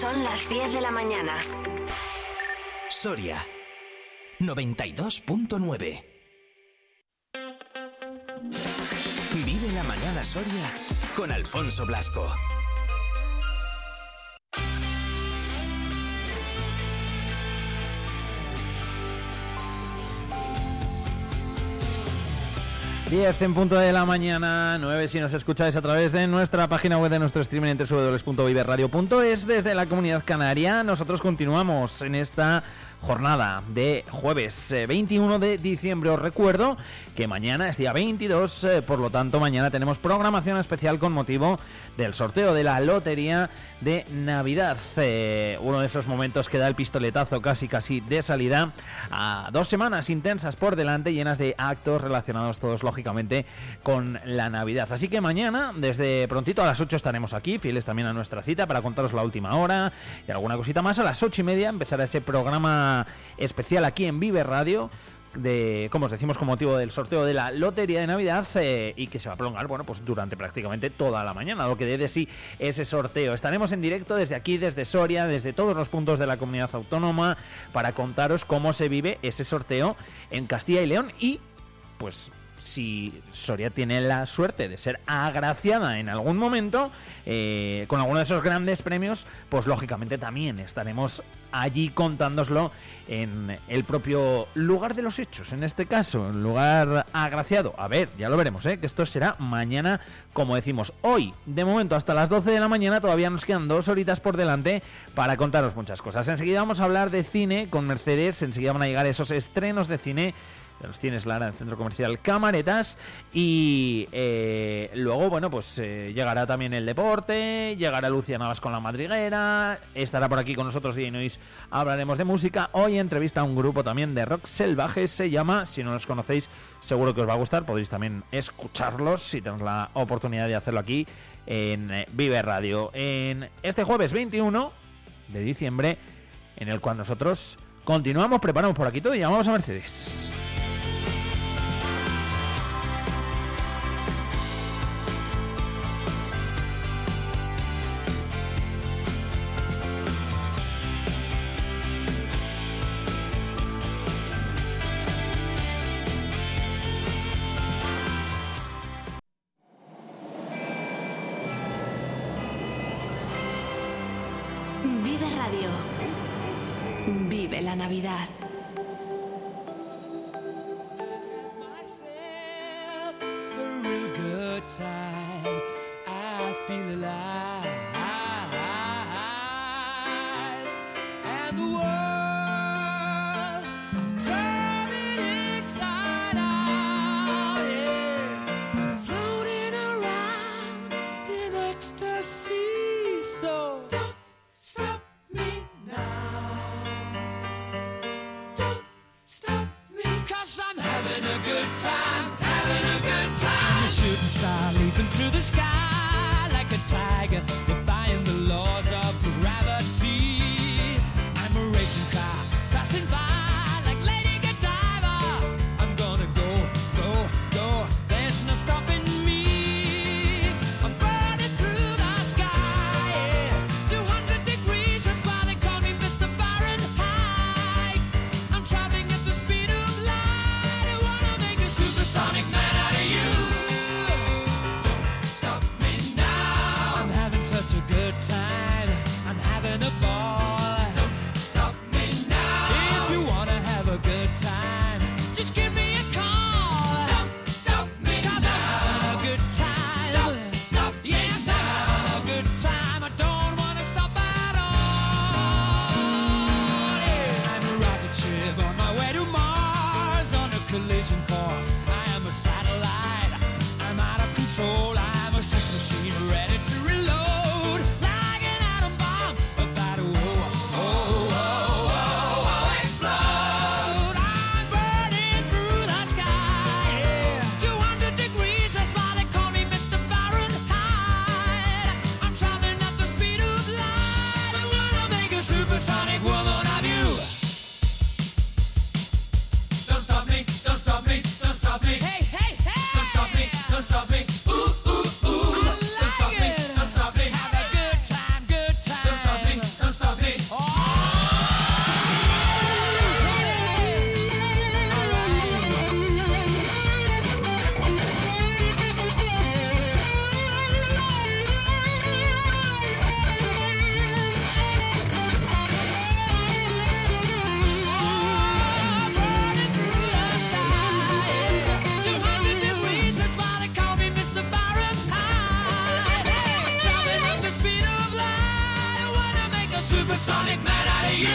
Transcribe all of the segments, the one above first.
Son las 10 de la mañana. Soria 92.9 Vive la mañana Soria con Alfonso Blasco. 10 en punto de la mañana, 9 si nos escucháis a través de nuestra página web de nuestro streaming en www.viverradio.es desde la comunidad canaria. Nosotros continuamos en esta jornada de jueves 21 eh, de diciembre. Os recuerdo que mañana es día 22, eh, por lo tanto mañana tenemos programación especial con motivo del sorteo de la lotería de Navidad. Eh, uno de esos momentos que da el pistoletazo casi casi de salida a dos semanas intensas por delante, llenas de actos relacionados todos lógicamente con la Navidad. Así que mañana, desde prontito a las 8 estaremos aquí, fieles también a nuestra cita para contaros la última hora y alguna cosita más. A las 8 y media empezará ese programa especial aquí en Vive Radio de, como os decimos, con motivo del sorteo de la Lotería de Navidad eh, y que se va a prolongar, bueno, pues durante prácticamente toda la mañana, lo que dé de sí ese sorteo. Estaremos en directo desde aquí, desde Soria, desde todos los puntos de la comunidad autónoma, para contaros cómo se vive ese sorteo en Castilla y León y, pues, si Soria tiene la suerte de ser agraciada en algún momento eh, con alguno de esos grandes premios, pues lógicamente también estaremos allí contándoslo en el propio lugar de los hechos, en este caso, en lugar agraciado. A ver, ya lo veremos, ¿eh? que esto será mañana, como decimos, hoy, de momento hasta las 12 de la mañana, todavía nos quedan dos horitas por delante para contaros muchas cosas. Enseguida vamos a hablar de cine con Mercedes, enseguida van a llegar esos estrenos de cine los tienes Lara en el centro comercial Camaretas. Y eh, luego bueno pues eh, llegará también el deporte llegará Lucia Navas con la madriguera estará por aquí con nosotros y hoy hablaremos de música. Hoy entrevista a un grupo también de rock salvaje se llama si no los conocéis seguro que os va a gustar podéis también escucharlos si tenéis la oportunidad de hacerlo aquí en eh, Vive Radio. En este jueves 21 de diciembre en el cual nosotros continuamos preparamos por aquí todo y llamamos a Mercedes supersonic man out of you.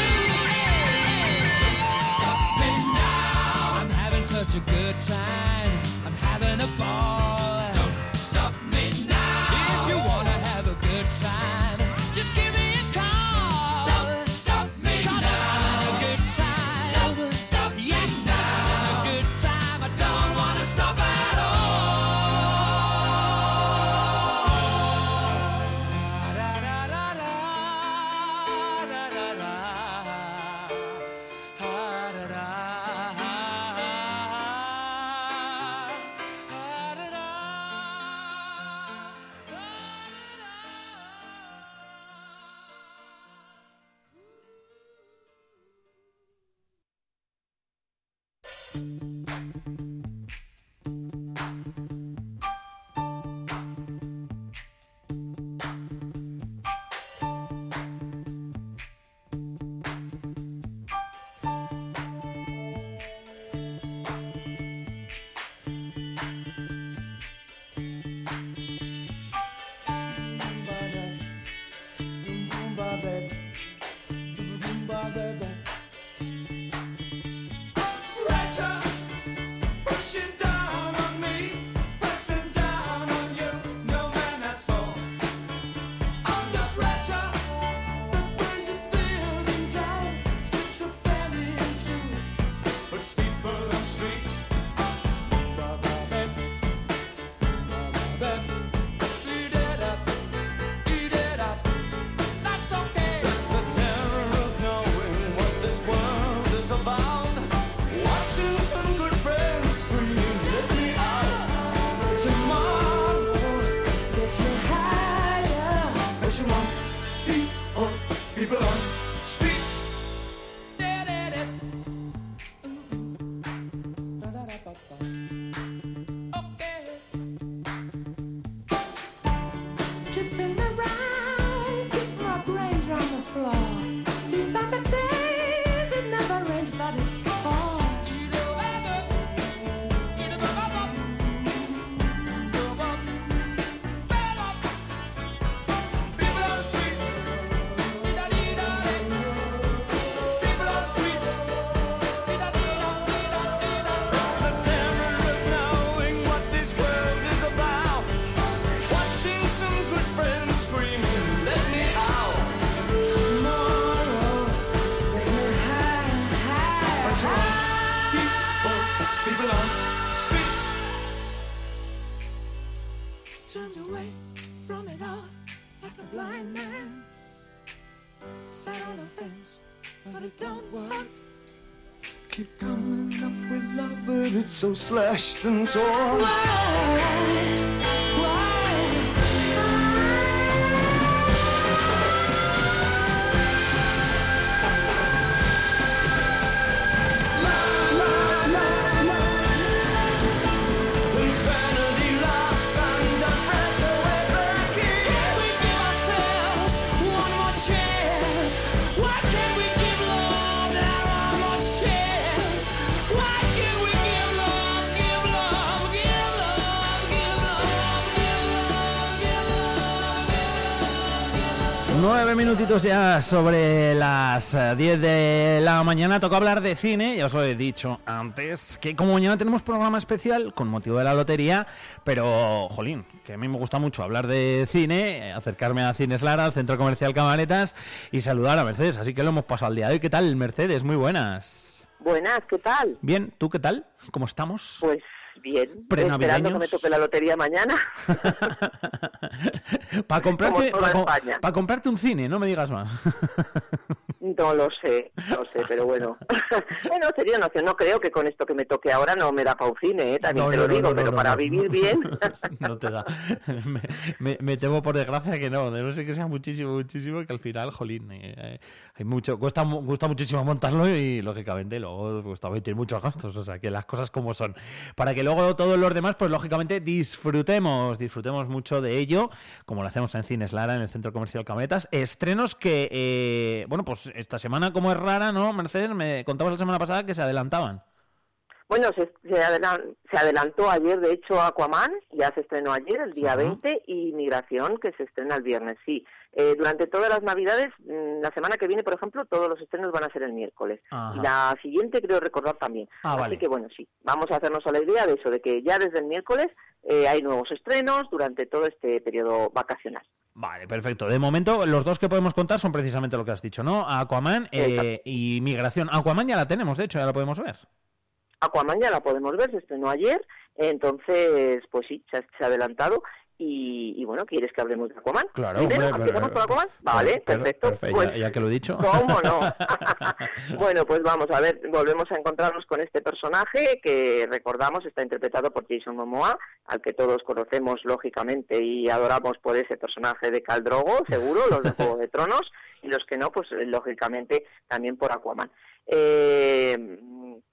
Don't stop me now. I'm having such a good time. I'm having a ball. Don't stop me now. If you wanna have a good time, just give me. some slashed and torn. Ya sobre las eh, 10 de la mañana. Toca hablar de cine. Ya os lo he dicho antes. Que como mañana tenemos programa especial con motivo de la lotería. Pero, jolín, que a mí me gusta mucho hablar de cine. eh, Acercarme a Cines Lara, al Centro Comercial Camaretas. Y saludar a Mercedes. Así que lo hemos pasado al día de hoy. ¿Qué tal, Mercedes? Muy buenas. Buenas, ¿qué tal? Bien, ¿tú qué tal? ¿Cómo estamos? Pues bien, esperando que me toque la lotería mañana. Para comprarte, Como toda pa- España. pa comprarte un cine, no me digas más. No lo sé, no sé, pero bueno. bueno, sería una opción. No creo que con esto que me toque ahora no me da para un cine, ¿eh? también No, te lo no, digo, no, pero para vivir bien. no te da. Me, me- me temo por desgracia que no. De no sé que sea muchísimo, muchísimo, que al final, jolín, eh, eh, hay mucho, cuesta, cuesta muchísimo montarlo y lógicamente luego cuesta tiene muchos gastos. O sea, que las cosas como son. Para que luego todos los demás, pues lógicamente disfrutemos, disfrutemos mucho de ello, como lo hacemos en Cines Lara, en el Centro Comercial Cametas. Estrenos que, eh, bueno, pues esta semana, como es rara, ¿no, Mercedes? Me contabas la semana pasada que se adelantaban. Bueno, se, se, adelan- se adelantó ayer, de hecho, Aquaman, ya se estrenó ayer, el día Ajá. 20, y Migración, que se estrena el viernes, sí. Eh, durante todas las Navidades, mm, la semana que viene, por ejemplo, todos los estrenos van a ser el miércoles. Y la siguiente creo recordar también. Ah, Así vale. que bueno, sí, vamos a hacernos a la idea de eso, de que ya desde el miércoles eh, hay nuevos estrenos durante todo este periodo vacacional. Vale, perfecto. De momento, los dos que podemos contar son precisamente lo que has dicho, ¿no? Aquaman eh, y Migración. Aquaman ya la tenemos, de hecho, ya la podemos ver. Aquaman ya la podemos ver, se estrenó ayer, entonces, pues sí, se ha, se ha adelantado. Y, y bueno, ¿quieres que hablemos de Aquaman? Claro, hombre, ¿empezamos por Aquaman? Vale, Per- perfecto. perfecto, Pues, ya, ya que lo he dicho. ¿Cómo no? bueno, pues vamos a ver, volvemos a encontrarnos con este personaje que recordamos está interpretado por Jason Momoa, al que todos conocemos lógicamente y adoramos por ese personaje de Khal Drogo, seguro, los de Juego de Tronos, y los que no, pues lógicamente también por Aquaman. Eh,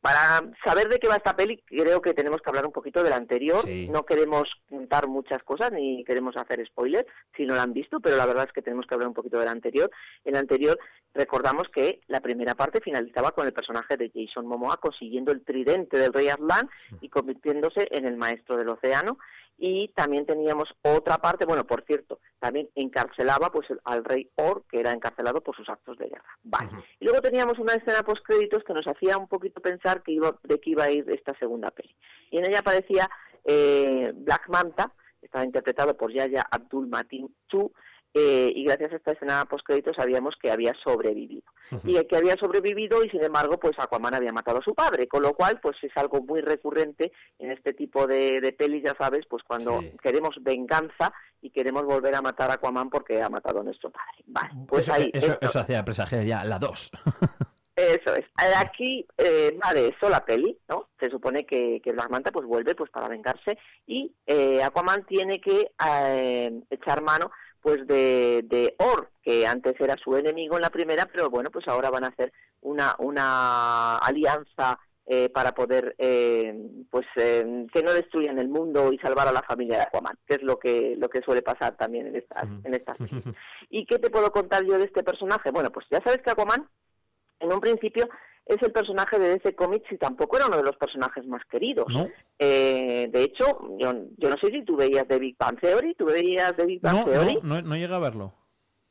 para saber de qué va esta peli, creo que tenemos que hablar un poquito de la anterior. Sí. No queremos contar muchas cosas ni queremos hacer spoilers si no la han visto, pero la verdad es que tenemos que hablar un poquito de la anterior. En la anterior recordamos que la primera parte finalizaba con el personaje de Jason Momoa consiguiendo el tridente del rey Aslan y convirtiéndose en el maestro del océano. Y también teníamos otra parte, bueno, por cierto, también encarcelaba pues al rey Or, que era encarcelado por sus actos de guerra. Vale. Y luego teníamos una escena post créditos que nos hacía un poquito pensar que iba, de qué iba a ir esta segunda peli. Y en ella aparecía eh, Black Manta, estaba interpretado por Yaya Abdul Matin Chu, eh, y gracias a esta escena post créditos sabíamos que había sobrevivido. Y que había sobrevivido y sin embargo pues Aquaman había matado a su padre, con lo cual pues es algo muy recurrente en este tipo de, de pelis, ya sabes, pues cuando Sí. queremos venganza y queremos volver a matar a Aquaman porque ha matado a nuestro padre. Vale, pues eso, ahí... eso, esto- eso hacía presagiar ya la 2. Eso es. Aquí eh, va de eso la peli, ¿no? Se supone que, que Black Manta pues vuelve pues para vengarse y eh, Aquaman tiene que eh, echar mano pues de, de Or, que antes era su enemigo en la primera, pero bueno, pues ahora van a hacer una, una alianza eh, para poder eh, pues eh, que no destruyan el mundo y salvar a la familia de Aquaman, que es lo que lo que suele pasar también en estas en estas. ¿Y qué te puedo contar yo de este personaje? Bueno, pues ya sabes que Aquaman en un principio es el personaje de DC Comics y tampoco era uno de los personajes más queridos. ¿No? Eh, de hecho, yo, yo no sé si tú veías The Big Bang Theory, ¿tú veías The Big Bang No, Theory? no, no, no llega a verlo.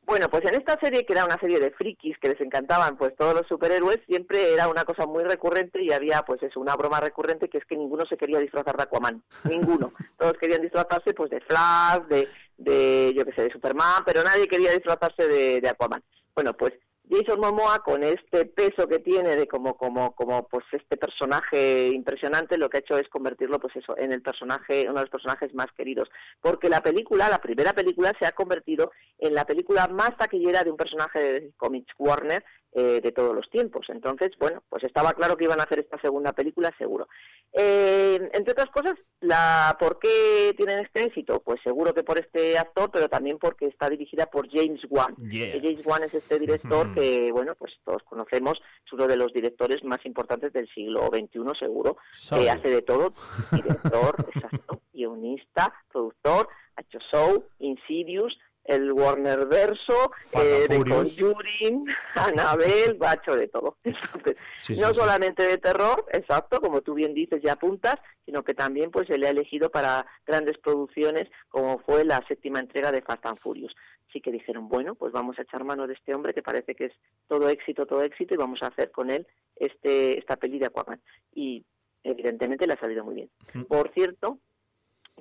Bueno, pues en esta serie, que era una serie de frikis que les encantaban pues todos los superhéroes, siempre era una cosa muy recurrente y había pues eso, una broma recurrente que es que ninguno se quería disfrazar de Aquaman, ninguno. Todos querían disfrazarse pues de Flash, de, de yo qué sé, de Superman, pero nadie quería disfrazarse de, de Aquaman. Bueno, pues Jason Momoa con este peso que tiene de como como como pues este personaje impresionante lo que ha hecho es convertirlo pues eso en el personaje uno de los personajes más queridos. Porque la película la primera película se ha convertido en la película más taquillera de un personaje de Comics Warner eh, de todos los tiempos. Entonces bueno pues estaba claro que iban a hacer esta segunda película seguro. Eh, entre otras cosas la por qué tienen este éxito pues seguro que por este actor pero también porque está dirigida por James Wan. Yeah. James Wan es este director que, bueno, pues todos conocemos, es uno de los directores más importantes del siglo XXI, seguro. Que hace de todo, director, exacto, guionista, productor, ha hecho Show, Insidious, el Warner Verso, eh, de. Conjuring, Annabelle, ha hecho de todo. Entonces, Sí, sí, no sí. solamente de terror, exacto, como tú bien dices y apuntas, sino que también pues se le ha elegido para grandes producciones como fue la séptima entrega de Fast and Furious. Así que dijeron, bueno, pues vamos a echar mano de este hombre que parece que es todo éxito, todo éxito y vamos a hacer con él este esta peli de Aquaman. Y evidentemente le ha salido muy bien. Por cierto,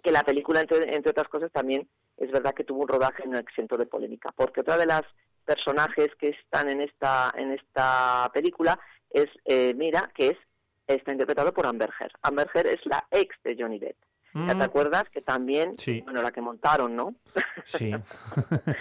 que la película, entre, entre otras cosas, también es verdad que tuvo un rodaje no exento de polémica, porque otra de las personajes que están en esta en esta película es eh, Mira, que es está interpretado por Amber Heard. Amber Heard es la ex de Johnny Depp. ¿Ya Mm, te acuerdas que también, Sí. bueno, la que montaron, ¿no? Sí.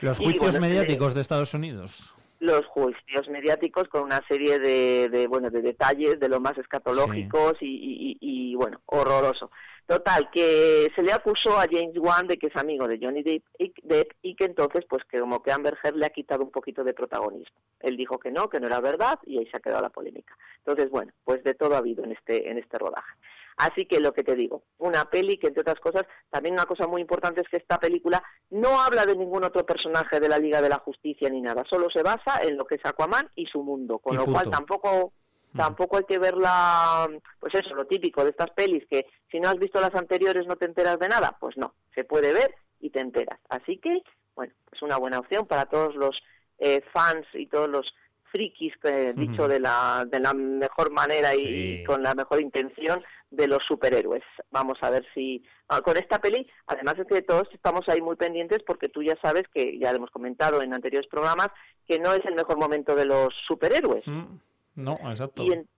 Los juicios bueno, mediáticos de Estados Unidos. Los juicios mediáticos con una serie de, de, bueno de detalles de lo más escatológicos y, y- y- y, bueno horroroso. Total que se le acusó a James Wan de que es amigo de Johnny Depp y, Depp y que entonces pues que como que Amber Heard le ha quitado un poquito de protagonismo. Él dijo que no que no era verdad y ahí se ha quedado la polémica. Entonces bueno pues de todo ha habido en este en este rodaje Así que lo que te digo, una peli que entre otras cosas, también una cosa muy importante es que esta película no habla de ningún otro personaje de la Liga de la Justicia ni nada, solo se basa en lo que es Aquaman y su mundo, con Y lo cual tampoco Tampoco hay que verla, pues eso, lo típico de estas pelis, que si no has visto las anteriores no te enteras de nada. Pues no, se puede ver y te enteras. Así que, bueno, es una buena opción para todos los eh, fans y todos los frikis, que, dicho de la, de la mejor manera y Sí. con la mejor intención de los superhéroes. Vamos a ver si ah, con esta peli, además es que todos estamos ahí muy pendientes porque tú ya sabes que ya lo hemos comentado en anteriores programas que no es el mejor momento de los superhéroes. Mm, No, exacto. Y, en-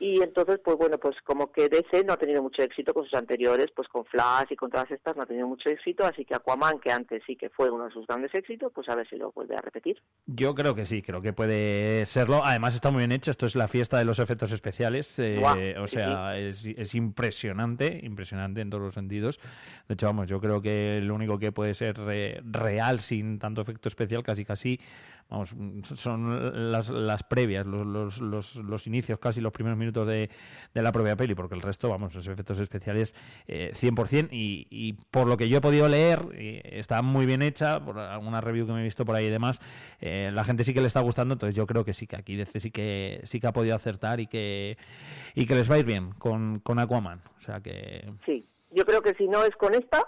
y entonces, pues bueno, pues como que DC no ha tenido mucho éxito con sus anteriores, pues con Flash y con todas estas no ha tenido mucho éxito, así que Aquaman, que antes sí que fue uno de sus grandes éxitos, pues a ver si lo vuelve a repetir. Yo creo que sí, creo que puede serlo. Además está muy bien hecho. Esto es la fiesta de los efectos especiales. eh, o sí, sea, es, es impresionante, impresionante en todos los sentidos. De hecho, vamos, yo creo que lo único que puede ser eh, real sin tanto efecto especial, casi casi, vamos, mm, son las, las previas, los, los, los, los inicios, casi los primeros minutos de, de la propia peli, porque el resto, vamos, los efectos especiales eh, 100% y, y por lo que yo he podido leer, está muy bien hecha, por alguna review que me he visto por ahí y demás, eh, la gente sí que le está gustando, entonces yo creo que sí, que aquí DC sí que, sí que ha podido acertar y que, y que les va a ir bien con, con Aquaman. O sea que... Sí, yo creo que si no es con esta,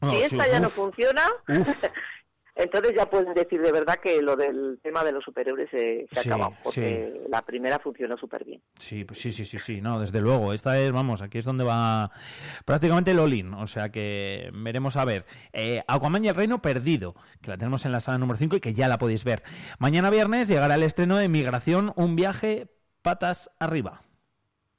No, si sí, esta ya no funciona, Uf. entonces ya pueden decir de verdad que lo del tema de los superhéroes se, se ha Sí, acabado, porque la primera funcionó súper bien. Sí, pues sí, sí, sí, sí, no, desde luego. Esta es, vamos, aquí es donde va prácticamente el all-in, o sea que veremos a ver. Eh, Aquaman y el Reino Perdido, que la tenemos en la sala número 5 y que ya la podéis ver. Mañana viernes llegará el estreno de Migración, un viaje patas arriba.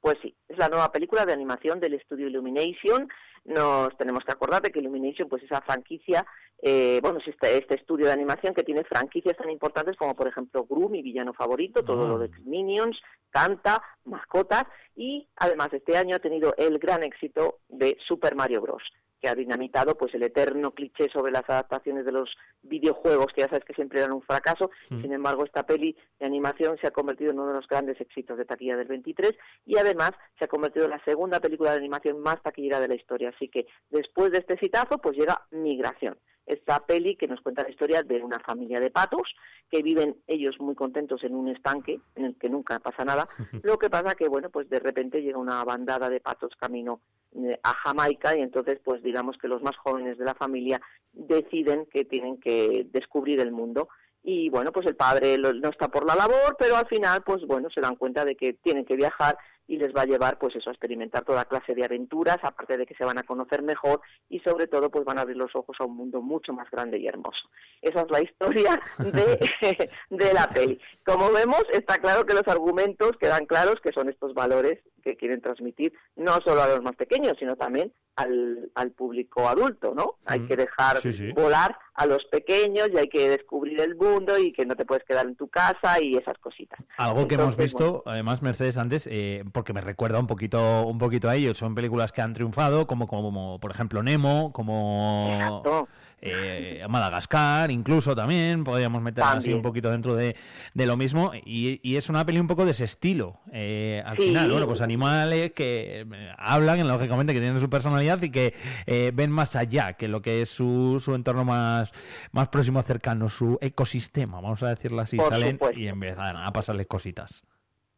Pues sí, es la nueva película de animación del estudio Illumination. Nos tenemos que acordar de que Illumination, pues esa franquicia, eh, bueno, es este, este estudio de animación que tiene franquicias tan importantes como, por ejemplo, Gru, mi villano favorito, todo lo de Minions, Canta, mascotas, y además este año ha tenido el gran éxito de Super Mario Bros. que ha dinamitado pues el eterno cliché sobre las adaptaciones de los videojuegos que ya sabes que siempre eran un fracaso. Mm. sin embargo esta peli de animación se ha convertido en uno de los grandes éxitos de taquilla del 23 y además se ha convertido en la segunda película de animación más taquillera de la historia. Así que después de este citazo pues llega Migración esta peli que nos cuenta la historia de una familia de patos que viven ellos muy contentos en un estanque en el que nunca pasa nada. Lo que pasa que bueno pues de repente llega una bandada de patos camino eh, a Jamaica y entonces pues digamos que los más jóvenes de la familia deciden que tienen que descubrir el mundo. Y bueno pues el padre no está por la labor pero al final pues bueno se dan cuenta de que tienen que viajar y les va a llevar pues eso a experimentar toda clase de aventuras aparte de que se van a conocer mejor y sobre todo pues van a abrir los ojos a un mundo mucho más grande y hermoso. Esa es la historia de, de la peli. Como vemos está claro que los argumentos quedan claros que son estos valores que quieren transmitir no solo a los más pequeños sino también al, al público adulto no hay Mm, que dejar sí, sí. volar a los pequeños y hay que descubrir el mundo y que no te puedes quedar en tu casa y esas cositas Algo que hemos visto, además, Mercedes, antes, eh, porque me recuerda un poquito, un poquito a ellos. Son películas que han triunfado, como, como por ejemplo, Nemo, como Exacto. Eh, Madagascar, incluso también, podríamos meter así un poquito dentro de, de lo mismo. Y, y es una peli un poco de ese estilo. eh, al Sí. final, bueno, pues animales que eh, hablan, lógicamente, que tienen su personalidad y que eh, ven más allá que lo que es su, su entorno más, más próximo, cercano, su ecosistema, vamos a decirlo así. Por Salen supuesto. y empiezan a pasarles cositas.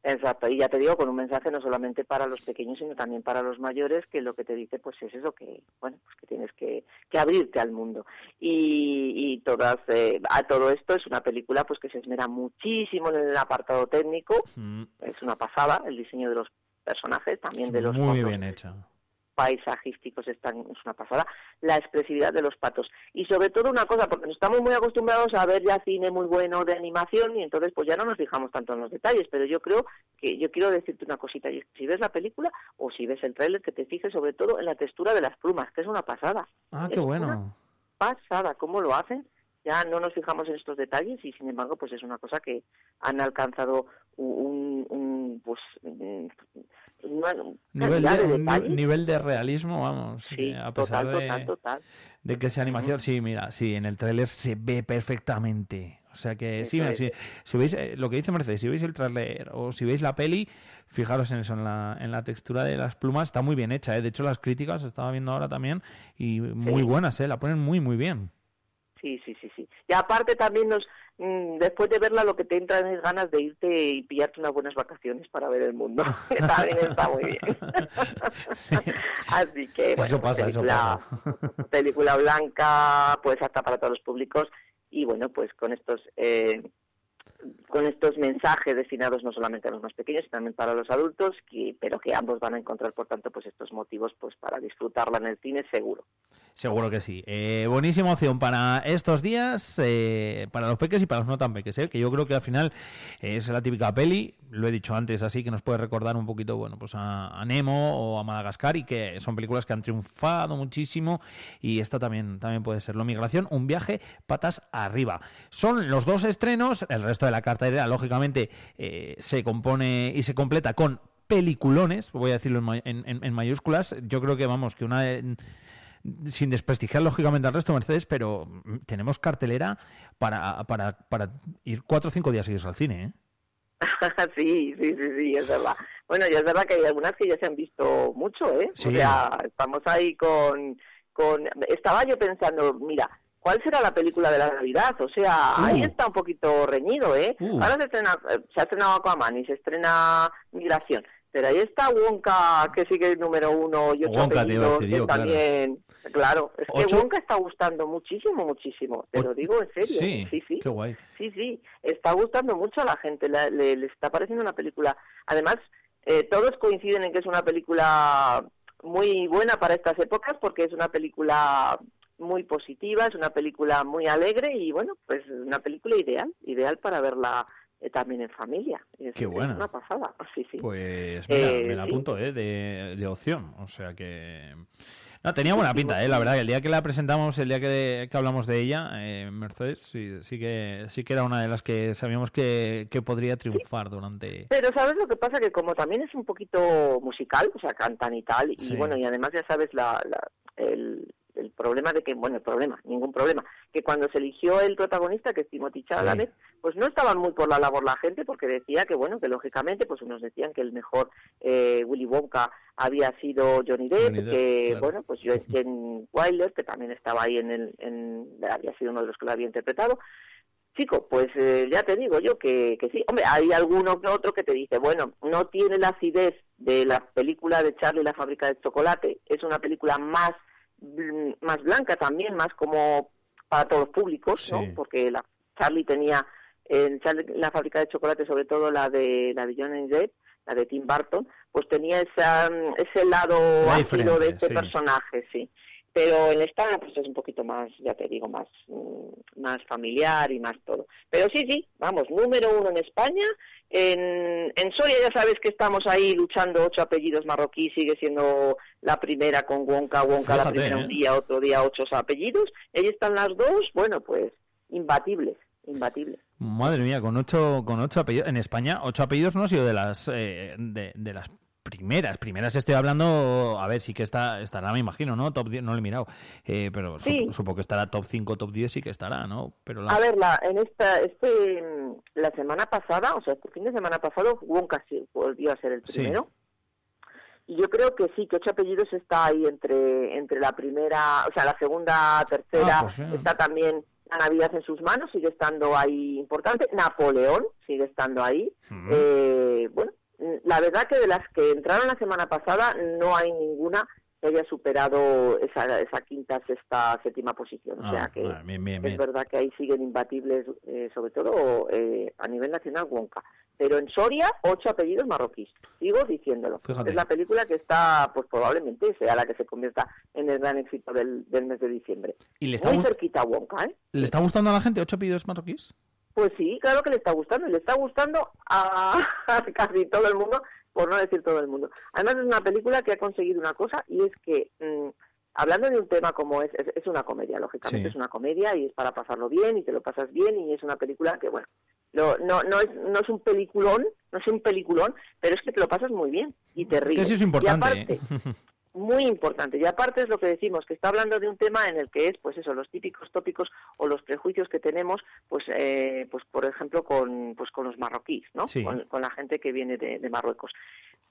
Exacto, y ya te digo, con un mensaje no solamente para los pequeños, sino también para los mayores, que lo que te dice pues es eso, que bueno, pues que tienes que, que abrirte al mundo. Y, y todas, eh, a todo esto es una película pues que se esmera muchísimo en el apartado técnico, Mm, es una pasada, el diseño de los personajes, también de los muy fondos bien hecha. Paisajísticos están, es una pasada, la expresividad de los patos. Y sobre todo una cosa, porque nos estamos muy acostumbrados a ver ya cine muy bueno de animación y entonces pues ya no nos fijamos tanto en los detalles, pero yo creo que yo quiero decirte una cosita, y si ves la película o si ves el tráiler, que te fijes sobre todo en la textura de las plumas, que es una pasada. Ah, qué Es bueno. una pasada, ¿cómo lo hacen? Ya no nos fijamos en estos detalles y sin embargo pues es una cosa que han alcanzado un, un pues un- una Nivel de, un nivel de realismo, vamos. Sí, que a pesar total, de, total, total. de que sea animación, sí, mira, sí, en el tráiler se ve perfectamente. O sea que sí, mira, si, si veis eh, lo que dice Mercedes, si veis el tráiler o si veis la peli, fijaros en eso, en la, en la textura de las plumas, está muy bien hecha, ¿eh? De hecho, las críticas estaba viendo ahora también y muy Sí. buenas, ¿eh? La ponen muy, muy bien. Sí, sí, sí, sí. Y aparte también nos, mm, después de verla, lo que te entran es ganas de irte y pillarte unas buenas vacaciones para ver el mundo. que también está muy bien. Sí. Así que, bueno, Eso pasa, eso película, película blanca, pues apta para todos los públicos. Y bueno, pues con estos eh, con estos mensajes destinados no solamente a los más pequeños, sino también para los adultos, que, pero que ambos van a encontrar, por tanto, pues estos motivos pues para disfrutarla en el cine seguro. Seguro que sí. Eh, buenísima opción para estos días, eh, para los peques y para los no tan peques, eh, que yo creo que al final es la típica peli, lo he dicho antes, así que nos puede recordar un poquito, bueno, pues a, Nemo o a Madagascar y que son películas que han triunfado muchísimo y esta también, también puede ser. La migración, un viaje patas arriba. Son los dos estrenos, el resto de la cartera, lógicamente, eh, se compone y se completa con peliculones, voy a decirlo en, ma- en- en- en mayúsculas. Yo creo que, vamos, que una sin desprestigiar lógicamente al resto, Mercedes, pero mm, tenemos cartelera para, para, para ir cuatro o cinco días seguidos al cine, ¿eh? sí, sí, sí, sí, es verdad. Bueno, y es verdad que hay algunas que ya se han visto mucho, ¿eh? Sí. O sea, estamos ahí con, con... Estaba yo pensando, mira, ¿cuál será la película de la Navidad? O sea, Uh. ahí está un poquito reñido, ¿eh? Uh. Ahora se estrena, eh, se ha estrenado Aquaman y se estrena Migración. Pero ahí está Wonka, que sigue el número uno y ocho Wonka, te apellidos, que claro. también... Claro, es que Wonka está gustando muchísimo, muchísimo. Te O- lo digo en serio. Sí, sí, sí. qué guay. Sí, sí, está gustando mucho a la gente, la- le, le está pareciendo una película. Además, eh, todos coinciden en que es una película muy buena para estas épocas porque es una película muy positiva, es una película muy alegre y bueno, pues una película ideal, ideal para verla eh, también en familia. Es, Qué es buena. una pasada, sí, sí. Pues mira, Eh, me la sí. apunto, ¿eh? De, de opción. O sea que... No, tenía buena pinta, ¿eh? La verdad, el día que la presentamos, el día que, que hablamos de ella, eh, Mercedes, sí, sí, que, sí que era una de las que sabíamos que, que podría triunfar durante... Pero sabes lo que pasa que como también es un poquito musical, o sea, cantan y tal, y Sí. bueno, y además ya sabes la, la- el problema de que, bueno, el problema, ningún problema, que cuando se eligió el protagonista, que es Timothy Chalamet, pues no estaban muy por la labor la gente, porque decía que, bueno, que lógicamente, pues unos decían que el mejor eh, Willy Wonka había sido Johnny Depp, Johnny Depp, que, claro. bueno, pues yo Jen Wilder, que también estaba ahí en el, en, había sido uno de los que lo había interpretado, Chico, pues eh, ya te digo yo que, que sí. Hombre, hay alguno que otro que te dice, bueno, no tiene la acidez de la película de Charlie y la fábrica de chocolate, es una película más, más blanca también, más como para todos los públicos, ¿no? Porque la Charlie tenía, en Charlie la fábrica de chocolate, sobre todo la de la de Johnny Depp, la de Tim Burton, pues tenía esa, mm, ese lado ácido de este sí. personaje, sí pero en esta pues es un poquito más, ya te digo, más, mm, más familiar y más todo. Pero sí, sí, vamos, número uno en España. En, en Soria ya sabes que estamos ahí luchando ocho apellidos marroquí, sigue siendo la primera con Wonka, Wonka la primera ¿eh? un día, otro día ocho apellidos. Ahí están las dos, bueno, pues imbatibles, imbatibles. Madre mía, con ocho, con ocho apellidos. En España, ocho apellidos no ha sido de las eh, de, de las primeras. Primeras estoy hablando, a ver, sí que está, estará, me imagino, ¿no? Top 10, no lo he mirado. Eh, pero sup- Sí. supongo que estará top 5, top 10 sí que estará, ¿no? Pero la... A ver, la, en esta, este, la semana pasada, o sea, este fin de semana pasado, Wonka sí volvió a ser el Sí. primero. Y yo creo que sí, que ocho apellidos está ahí entre, entre la primera, o sea, la segunda, tercera, Ah, pues está también la Navidad en sus manos, sigue estando ahí importante. Napoleón sigue estando ahí. Eh, bueno, la verdad que de las que entraron la semana pasada no hay ninguna que haya superado esa, esa quinta, sexta, séptima posición. O Ah, sea que ah, bien, bien, es verdad que ahí siguen imbatibles, eh, sobre todo eh, a nivel nacional, Wonka. Pero en Soria, ocho apellidos marroquíes. Sigo diciéndolo. Fíjate. Es la película que está, pues probablemente sea la que se convierta en el gran éxito del, del mes de diciembre. ¿Y le está, Muy cerquita a Wonka, ¿eh? ¿le está gustando a la gente ocho apellidos marroquíes? Pues sí, claro que le está gustando. y Le está gustando a, a casi todo el mundo, por no decir todo el mundo. Además es una película que ha conseguido una cosa y es que, mm, hablando de un tema como es, es, es una comedia, lógicamente Sí. es una comedia y es para pasarlo bien y te lo pasas bien y es una película que, bueno, lo- no, no, es, no es un peliculón, no es un peliculón, pero es que te lo pasas muy bien y te ríes. Eso es Y importante. aparte, ¿eh? muy importante. Y aparte es lo que decimos, que está hablando de un tema en el que es, pues eso, los típicos tópicos o los prejuicios que tenemos, pues, eh, pues por ejemplo, con, pues con los marroquíes, ¿no? Sí. Con, con la gente que viene de, de Marruecos.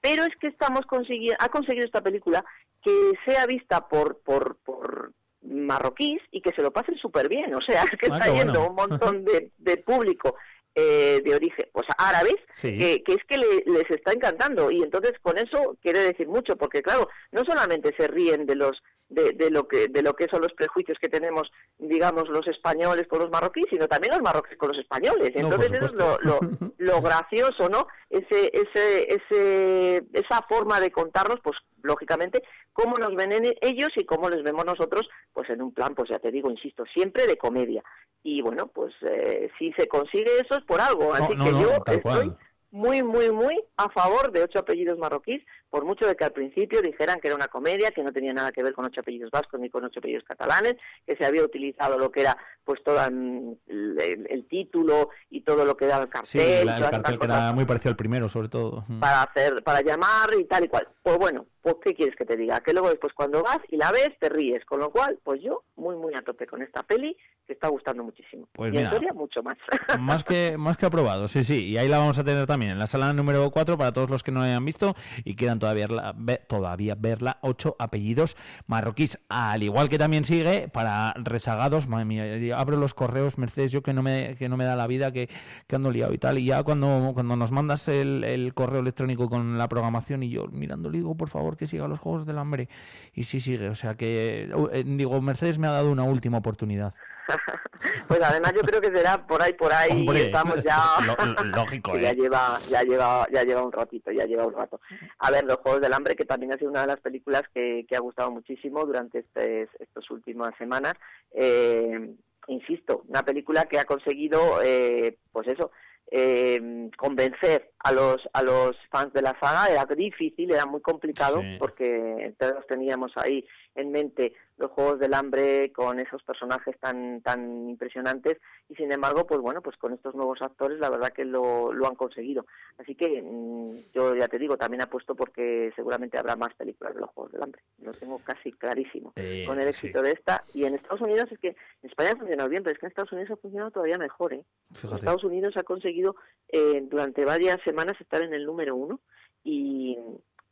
Pero es que estamos consiguiendo, ha conseguido esta película que sea vista por, por, por marroquíes y que se lo pasen súper bien. O sea, que Ah, está yendo bueno. un montón de, de público eh, de origen, pues árabes, Sí. que, que es que le- les está encantando. Y entonces con eso quiere decir mucho, porque claro, no solamente se ríen de los de, de lo que de lo que son los prejuicios que tenemos, digamos, los españoles con los marroquíes, sino también los marroquíes con los españoles. No, Entonces eso es lo, lo, lo gracioso, ¿no? Ese, ese, ese, esa forma de contarnos, pues lógicamente, cómo nos ven en ellos y cómo les vemos nosotros, pues en un plan, pues ya te digo, insisto, siempre de comedia. Y bueno, pues eh, si se consigue eso es por algo. Así no, que no, yo estoy cual. muy, muy, muy a favor de ocho apellidos marroquíes, por mucho de que al principio dijeran que era una comedia, que no tenía nada que ver con ocho apellidos vascos ni con ocho apellidos catalanes, que se había utilizado lo que era pues todo mm, el, el- el título y todo lo que era el Sí, cartel, la- el cartel que era muy parecido al primero, sobre todo. Para hacer, para llamar y tal y cual. Pues bueno, pues qué quieres que te diga, que luego después cuando vas y la ves te ríes, con lo cual, pues yo muy muy a tope con esta peli, que está gustando muchísimo. Pues y en mira. Soria mucho más. Más que, más que aprobado, sí, sí. Y ahí la vamos a tener también en la sala número 4 para todos los que no la hayan visto y quieran todavía, verla- ve- todavía verla. Ocho apellidos marroquíes. Al igual que también sigue para rezagados. Madre mía, ya abro los correos, Mercedes, yo que no me, que no me da la vida, que, que ando liado y tal. Y ya cuando, cuando nos mandas el, el correo electrónico con la programación y yo mirando, le digo, por favor, que siga los Juegos del Hambre. Y sí sigue, o sea que, eh, digo, Mercedes me ha dado una última oportunidad. pues además yo creo que será por ahí, por ahí, Hombre, estamos ya... lógico, ya ¿eh? lleva, ya lleva, ya lleva un ratito, ya lleva un rato. A ver, Los Juegos del Hambre, que también ha sido una de las películas que, que ha gustado muchísimo durante estas últimas semanas. Eh, insisto, una película que ha conseguido, eh, pues eso, eh, convencer a los a los fans de la saga era difícil, era muy complicado Sí. porque todos teníamos ahí en mente los juegos del hambre con esos personajes tan tan impresionantes. Y sin embargo pues bueno pues con estos nuevos actores la verdad que lo, lo han conseguido. Así que mm, yo ya te digo también apuesto porque seguramente habrá más películas de los juegos del hambre. Lo tengo casi clarísimo. Eh, con el éxito sí. de esta y en Estados Unidos es que en España ha funcionado bien pero es que en Estados Unidos ha funcionado todavía mejor ¿eh? Estados Unidos ha conseguido eh, durante varias semanas estar en el número uno y,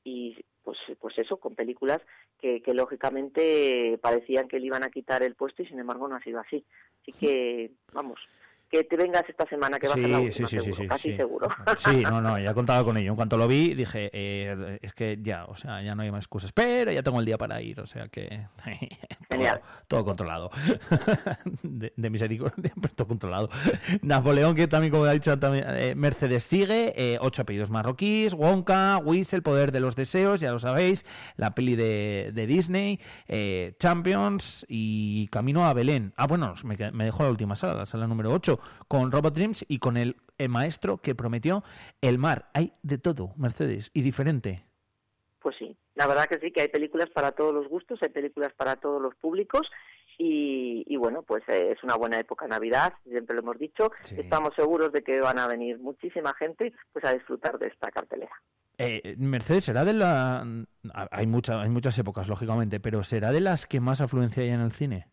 y pues, pues eso, con películas que, que lógicamente parecían que le iban a quitar el puesto y sin embargo no ha sido así. Así que, vamos, que te vengas esta semana que va a ser la última, seguro, casi sí. seguro. Sí, no, no, ya contaba con ello. En cuanto lo vi, dije, eh, es que ya, o sea, ya no hay más excusas. Pero ya tengo el día para ir, o sea que. Genial. Todo, todo controlado. de, de misericordia, pero todo controlado. Napoleón, que también, como ha dicho también, eh, Mercedes sigue, eh, ocho apellidos marroquíes, Wonka, Whis, El poder de los deseos, ya lo sabéis, la peli de, de Disney, eh, Champions y Camino a Belén. Ah, bueno, me dejó la última sala, la sala número 8, con Robot Dreams y con el, el maestro que prometió el mar. Hay de todo, Mercedes, y diferente. Pues sí, la verdad que sí, que hay películas para todos los gustos, hay películas para todos los públicos y, y bueno, pues eh, es una buena época Navidad, siempre lo hemos dicho, Sí. estamos seguros de que van a venir muchísima gente pues a disfrutar de esta cartelera. Eh, Mercedes será de la... Hay, mucha, hay muchas épocas, lógicamente, pero ¿será de las que más afluencia hay en el cine?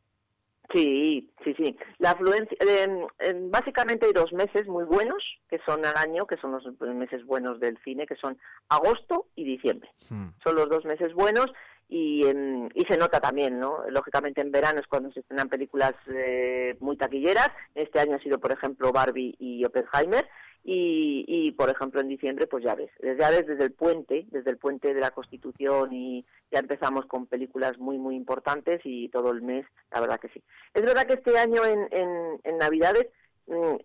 Sí, sí, sí. La afluencia, eh, eh, básicamente hay dos meses muy buenos, que son al año, que son los meses buenos del cine, que son agosto y diciembre. Hmm. Son los dos meses buenos y, em, y se nota también, ¿no? Lógicamente en verano es cuando se estrenan películas eh, muy taquilleras. Este año ha sido, por ejemplo, Barbie y Oppenheimer. Y, y, por ejemplo, en diciembre, pues ya ves, ya ves desde el puente, desde el puente de la Constitución y ya empezamos con películas muy, muy importantes y todo el mes, la verdad que sí. Es verdad que este año en, en, en Navidades mm,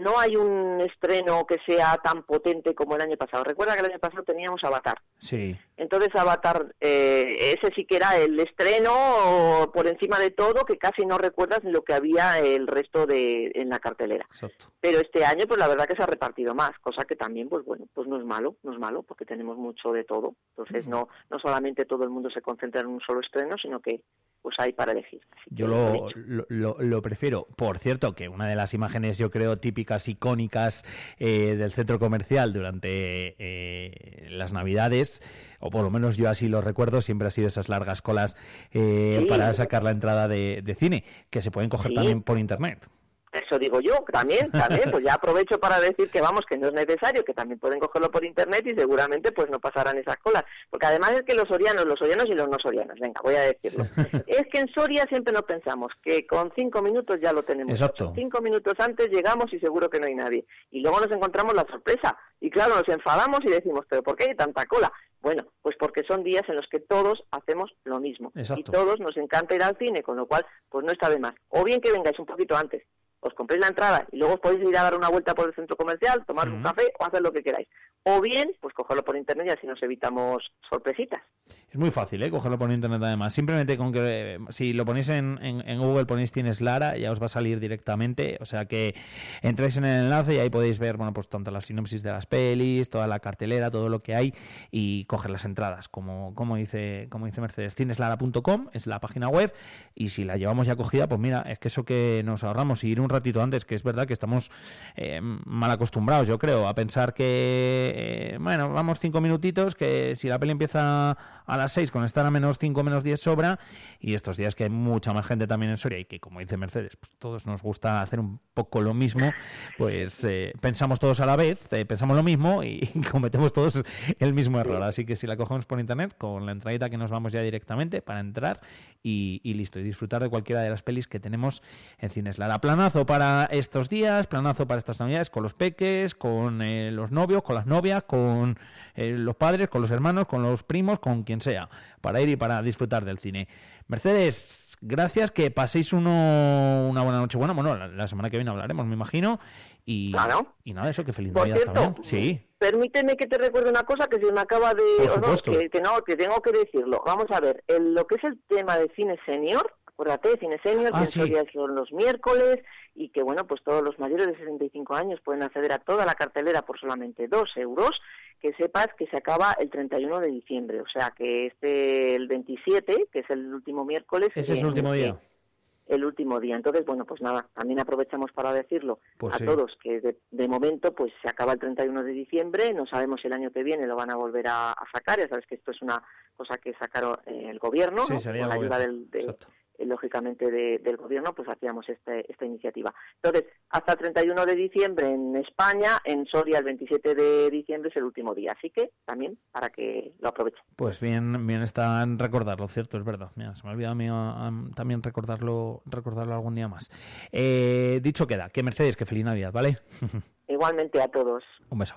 no hay un estreno que sea tan potente como el año pasado. Recuerda que el año pasado teníamos Avatar. Sí. Entonces Avatar, eh, ese sí que era el estreno por encima de todo, que casi no recuerdas lo que había el resto de en la cartelera. Exacto. Pero este año, pues la verdad que se ha repartido más, cosa que también, pues bueno, pues no es malo, no es malo, porque tenemos mucho de todo. Entonces no no solamente todo el mundo se concentra en un solo estreno, sino que pues hay para elegir. Yo lo, lo, lo- lo prefiero. Por cierto, que una de las imágenes, yo creo, típicas, icónicas eh, del centro comercial durante eh, las Navidades, o por lo menos yo así lo recuerdo, siempre ha sido esas largas colas eh, Sí. para sacar la entrada de, de cine, que se pueden coger Sí. también por internet. Eso digo yo, también, también, pues ya aprovecho para decir que vamos, que no es necesario, que también pueden cogerlo por internet y seguramente pues no pasarán esas colas. Porque además es que los sorianos, los sorianos y los no sorianos, venga, voy a decirlo. es que en Soria siempre nos pensamos que con cinco minutos ya lo tenemos. Exacto. Cinco minutos antes llegamos y seguro que no hay nadie. Y luego nos encontramos la sorpresa. Y claro, nos enfadamos y decimos, pero ¿por qué hay tanta cola? Bueno, pues porque son días en los que todos hacemos lo mismo. Exacto. Y todos nos encanta ir al cine, con lo cual, pues no está de más. O bien que vengáis un poquito antes, os compréis la entrada y luego os podéis ir a dar una vuelta por el centro comercial, tomar un café o hacer lo que queráis. O bien, pues cogerlo por internet y así nos evitamos sorpresitas. Es muy fácil, ¿eh? Cogerlo por internet además. Simplemente con que eh, si lo ponéis en, en- en Google, ponéis Tienes Lara, ya os va a salir directamente. O sea que entráis en el enlace y ahí podéis ver, bueno, pues tanto la sinopsis de las pelis, toda la cartelera, todo lo que hay y coger las entradas. Como, como dice, como dice Mercedes, tieneslara.com es la página web y si la llevamos ya cogida, pues mira, es que eso que nos ahorramos y ir un ratito antes, que es verdad que estamos eh, mal acostumbrados, yo creo, a pensar que, eh, bueno, vamos cinco minutitos, que si la peli empieza a las seis con estar a menos cinco, menos diez sobra, y estos días que hay mucha más gente también en Soria y que, como dice Mercedes, pues todos nos gusta hacer un poco lo mismo, pues eh, pensamos todos a la vez, eh, pensamos lo mismo y cometemos todos el mismo error. Así que si la cogemos por internet, con la entradita que nos vamos ya directamente para entrar y, y listo, y disfrutar de cualquiera de las pelis que tenemos en Cines Lara. Planazo para estos días, planazo para estas navidades, con los peques, con eh, los novios, con las novias, con eh, los padres, con los hermanos, con los primos, con quien sea, para ir y para disfrutar del cine. Mercedes, gracias, que paséis uno, una buena noche. Bueno, bueno, la, la semana que viene hablaremos, me imagino. Y, Claro. y nada, eso, que feliz Por Navidad cierto, también. Sí, permíteme que te recuerde una cosa que se me acaba de... Por no, supuesto. que, que no, que tengo que decirlo. Vamos a ver, el- lo que es el tema de cine senior, acuérdate, cine senior, Ah, que sí. Son los miércoles y que, bueno, pues todos los mayores de 65 años pueden acceder a toda la cartelera por solamente dos euros. Que sepas que se acaba el 31 de diciembre, o sea que este, el 27, que es el último miércoles... ese es el último día. el último día. Entonces, bueno, pues nada, también aprovechamos para decirlo Pues a sí. todos que de, de momento pues se acaba el 31 de diciembre, no sabemos si el año que viene lo van a volver a, a sacar, ya sabes que esto es una cosa que sacaron eh, el gobierno, Sí, ¿no? sería con la ayuda del, de- lógicamente de- del gobierno, pues hacíamos este, esta iniciativa. Entonces, hasta el 31 de diciembre en España, en Soria el 27 de diciembre es el último día, así que también para que lo aprovechen. Pues bien, bien está en recordarlo, cierto, es verdad. Mira, se me ha olvidado a mí, a- a- también recordarlo, recordarlo algún día más. Eh, dicho queda, que Mercedes, que feliz Navidad, ¿vale? Igualmente a todos, Un beso.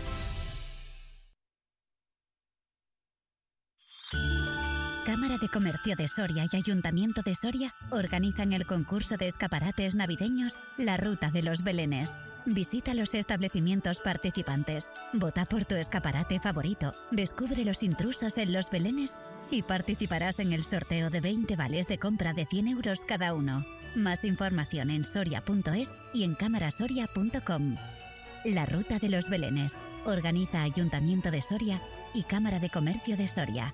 Cámara de Comercio de Soria y Ayuntamiento de Soria organizan el concurso de escaparates navideños La Ruta de los Belenes. Visita los establecimientos participantes, vota por tu escaparate favorito, descubre los intrusos en los Belenes y participarás en el sorteo de 20 vales de compra de 100 euros cada uno. Más información en soria.es y en camarasoria.com. La Ruta de los Belenes. Organiza Ayuntamiento de Soria y Cámara de Comercio de Soria.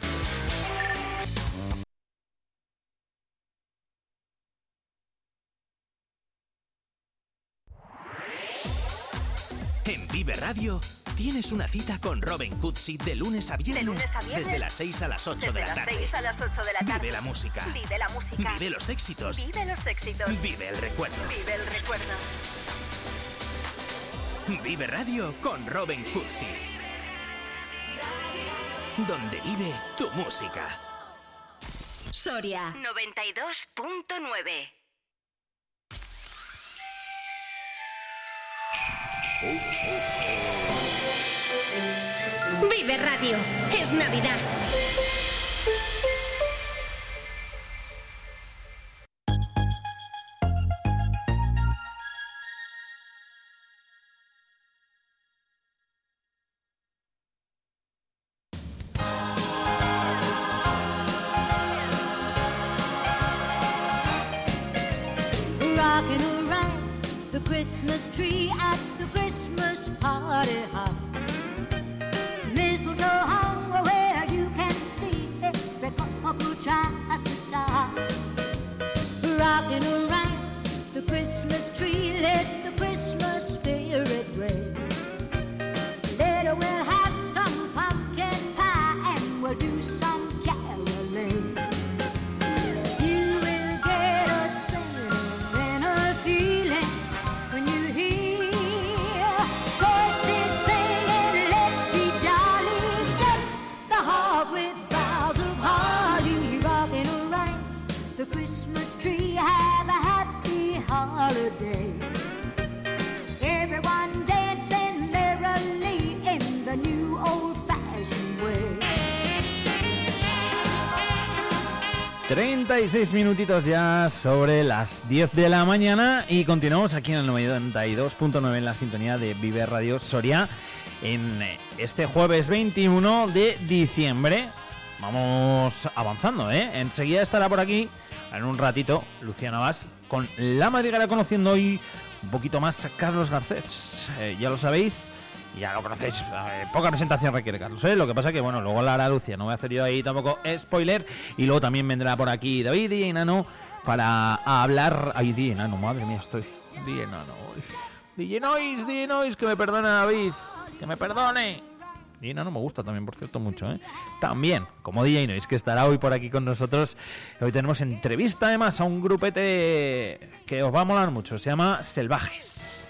En Vive Radio tienes una cita con Robin Cutsi de lunes a viernes, lunes a viernes. desde las 6 a las 8 Desde de la las tarde. 6 a las 8 de la tarde. Vive la música. Vive la música. Vive los éxitos. Vive los éxitos. Vive el recuerdo. Vive el recuerdo. Vive Radio con Robin Cutsi. Donde vive tu música. Soria 92.9. Vive Radio. Es Navidad. 36 minutitos ya sobre las 10 de la mañana y continuamos aquí en el 92.9 en la sintonía de Vive Radio Soria en este jueves 21 de diciembre. Vamos avanzando, ¿eh? Enseguida estará por aquí, en un ratito, Luciana Vaz con la madriguera conociendo hoy un poquito más a Carlos Garcés. Eh, ya lo sabéis, ya lo conocéis, eh, poca presentación requiere Carlos, ¿eh? Lo que pasa que, bueno, luego la hará Lucia, no voy a hacer yo ahí tampoco spoiler. Y luego también vendrá por aquí David y Enano para hablar... Ay, di Enano, madre mía, estoy... Di Enano, uy. Di Nois, Di Nois, que me perdone David, que me perdone. Di Enano me gusta también, por cierto, mucho, ¿eh? También, como DJ Nois, que estará hoy por aquí con nosotros. Hoy tenemos entrevista, además, a un grupete que os va a molar mucho. Se llama Selvajes.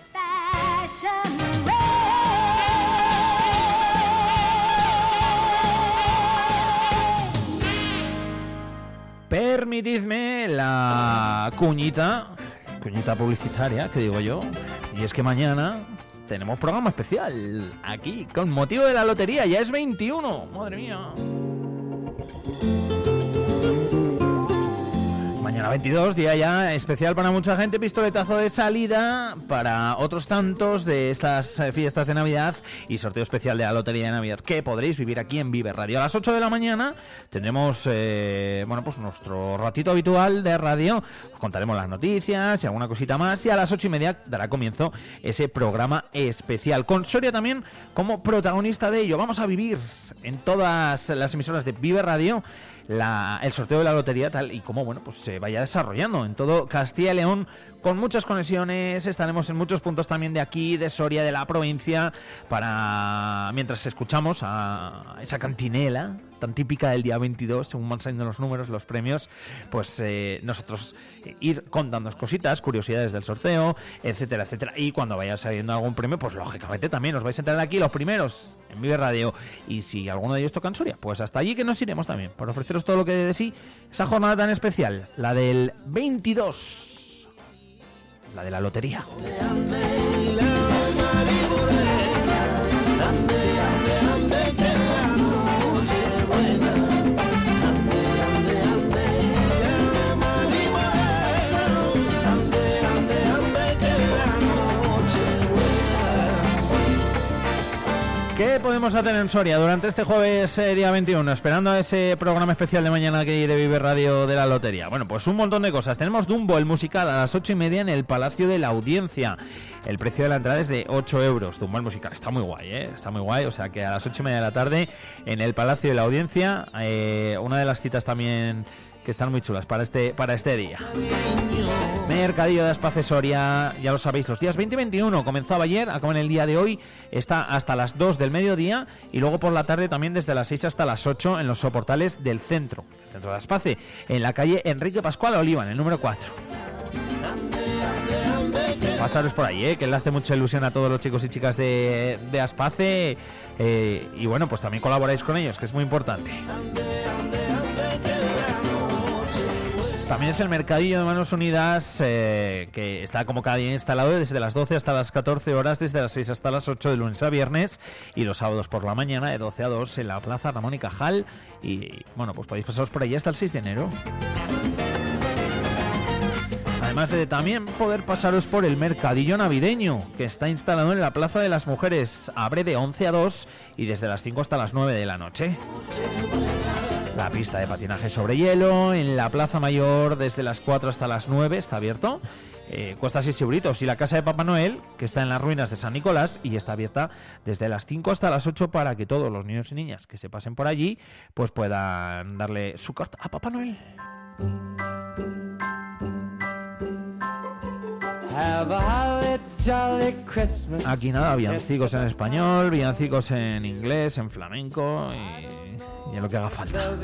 Permitidme la cuñita, cuñita publicitaria, que digo yo, y es que mañana tenemos programa especial aquí, con motivo de la lotería, ya es 21, madre mía. Mañana 22, día ya especial para mucha gente, pistoletazo de salida para otros tantos de estas eh, fiestas de Navidad y sorteo especial de la Lotería de Navidad que podréis vivir aquí en Vive Radio. A las 8 de la mañana tendremos, eh, bueno, pues nuestro ratito habitual de radio, os contaremos las noticias y alguna cosita más y a las 8 y media dará comienzo ese programa especial con Soria también como protagonista de ello. Vamos a vivir en todas las emisoras de Vive Radio la- el sorteo de la lotería tal y como bueno pues se vaya desarrollando. En todo Castilla y León con muchas conexiones estaremos en muchos puntos también de aquí de Soria de la provincia para mientras escuchamos a esa cantinela tan típica del día 22 según van saliendo los números los premios pues eh, nosotros ir contando cositas curiosidades del sorteo etcétera etcétera. Y cuando vaya saliendo algún premio pues lógicamente también os vais a enterar aquí los primeros en Vive Radio. Y si alguno de ellos toca en Soria pues hasta allí que nos iremos también por ofreceros todo lo que de sí esa jornada tan especial la del 22 la de la lotería ¿Qué podemos hacer en Soria durante este jueves eh, día 21? Esperando a ese programa especial de mañana que de Vive Radio de la Lotería. Bueno, pues un montón de cosas. Tenemos Dumbo, el musical, a las ocho y media en el Palacio de la Audiencia. El precio de la entrada es de 8 euros. Dumbo, el musical. Está muy guay, ¿eh? Está muy guay. O sea que a las ocho y media de la tarde en el Palacio de la Audiencia, eh, una de las citas también que están muy chulas para este, para este día. Mercadillo de Aspace Soria, ya lo sabéis, los días 20 y 21. Comenzaba ayer, acaba en el día de hoy, está hasta las 2 del mediodía y luego por la tarde también desde las 6 hasta las 8 en los soportales del centro, centro de Aspace, en la calle Enrique Pascual Oliva, en el número 4. Pasaros por ahí, ¿eh? que le hace mucha ilusión a todos los chicos y chicas de, de Aspace. eh, y bueno, pues también colaboráis con ellos, que es muy importante. También es el mercadillo de manos unidas eh, que está como cada día instalado desde las 12 hasta las 14 horas, desde las 6 hasta las 8 de lunes a viernes y los sábados por la mañana de 12 a 2 en la Plaza Ramón y Cajal. Y bueno, pues podéis pasaros por allí hasta el 6 de enero. Además de también poder pasaros por el mercadillo navideño, que está instalado en la Plaza de las Mujeres. Abre de 11 a 2 y desde las 5 hasta las 9 de la noche. La pista de patinaje sobre hielo en la Plaza Mayor desde las 4 hasta las 9 está abierto. Eh, cuesta 6 euritos. Y la casa de Papá Noel, que está en las ruinas de San Nicolás y está abierta desde las 5 hasta las 8 para que todos los niños y niñas que se pasen por allí pues puedan darle su carta a Papá Noel. Aquí nada, villancicos en español, villancicos en inglés, en flamenco y, y en lo que haga falta.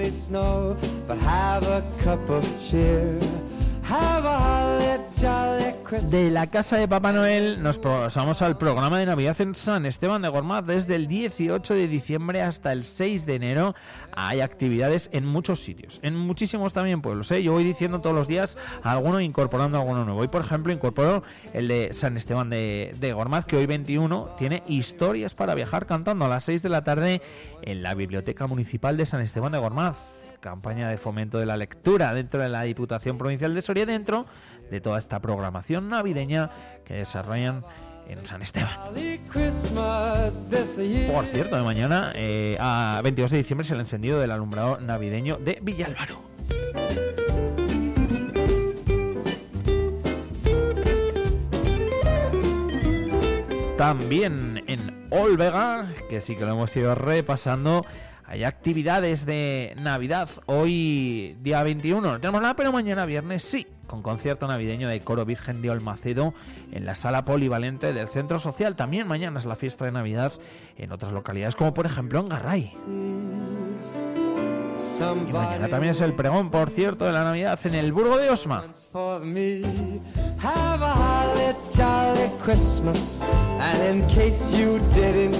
De la casa de Papá Noel nos pasamos al programa de Navidad en San Esteban de Gormaz. Desde el 18 de diciembre hasta el 6 de enero hay actividades en muchos sitios, en muchísimos también pueblos. ¿eh? Yo voy diciendo todos los días alguno incorporando alguno nuevo. Hoy, por ejemplo, incorporo el de San Esteban de, de Gormaz, que hoy 21 tiene historias para viajar cantando a las 6 de la tarde en la Biblioteca Municipal de San Esteban de Gormaz campaña de fomento de la lectura dentro de la Diputación Provincial de Soria, dentro de toda esta programación navideña que desarrollan en San Esteban. Por cierto, de mañana eh, a 22 de diciembre es el encendido del alumbrado navideño de Villalbaro. También en Olvega, que sí que lo hemos ido repasando, hay actividades de Navidad. Hoy, día 21, no tenemos nada, pero mañana viernes sí, con concierto navideño de Coro Virgen de Olmacedo en la sala polivalente del Centro Social. También mañana es la fiesta de Navidad en otras localidades, como por ejemplo en Garray. Y mañana también es el pregón, por cierto, de la Navidad en el Burgo de Osma.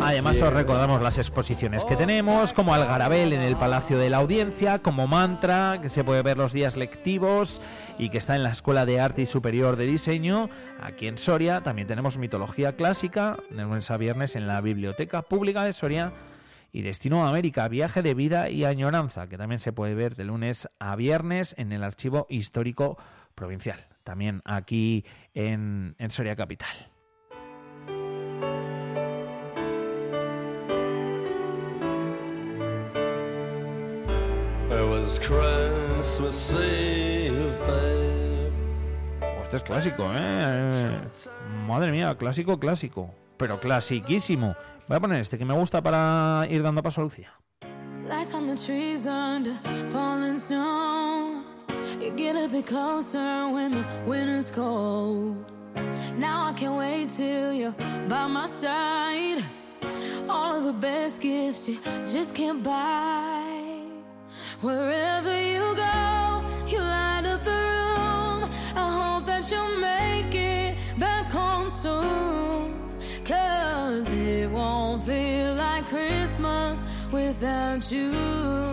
Además os recordamos las exposiciones que tenemos, como Algarabel en el Palacio de la Audiencia, como Mantra, que se puede ver los días lectivos y que está en la Escuela de Arte y Superior de Diseño, aquí en Soria. También tenemos Mitología Clásica, de lunes a viernes en la Biblioteca Pública de Soria. Y Destino a América, Viaje de Vida y Añoranza, que también se puede ver de lunes a viernes en el Archivo Histórico Provincial, también aquí en, en Soria Capital. It was Christmas Eve, babe. Este es clásico, ¿eh? Madre mía, clásico, clásico. Pero clasiquísimo. Voy a poner este que me gusta para ir dando paso a Lucía. Lights on the trees under falling snow. You get a bit closer when the winter's cold. Now I can't wait till you're by my side. All of the best gifts you just can't buy. Wherever you go, you light up the room. I hope that you'll make it back home soon. Cause it won't feel like Christmas without you.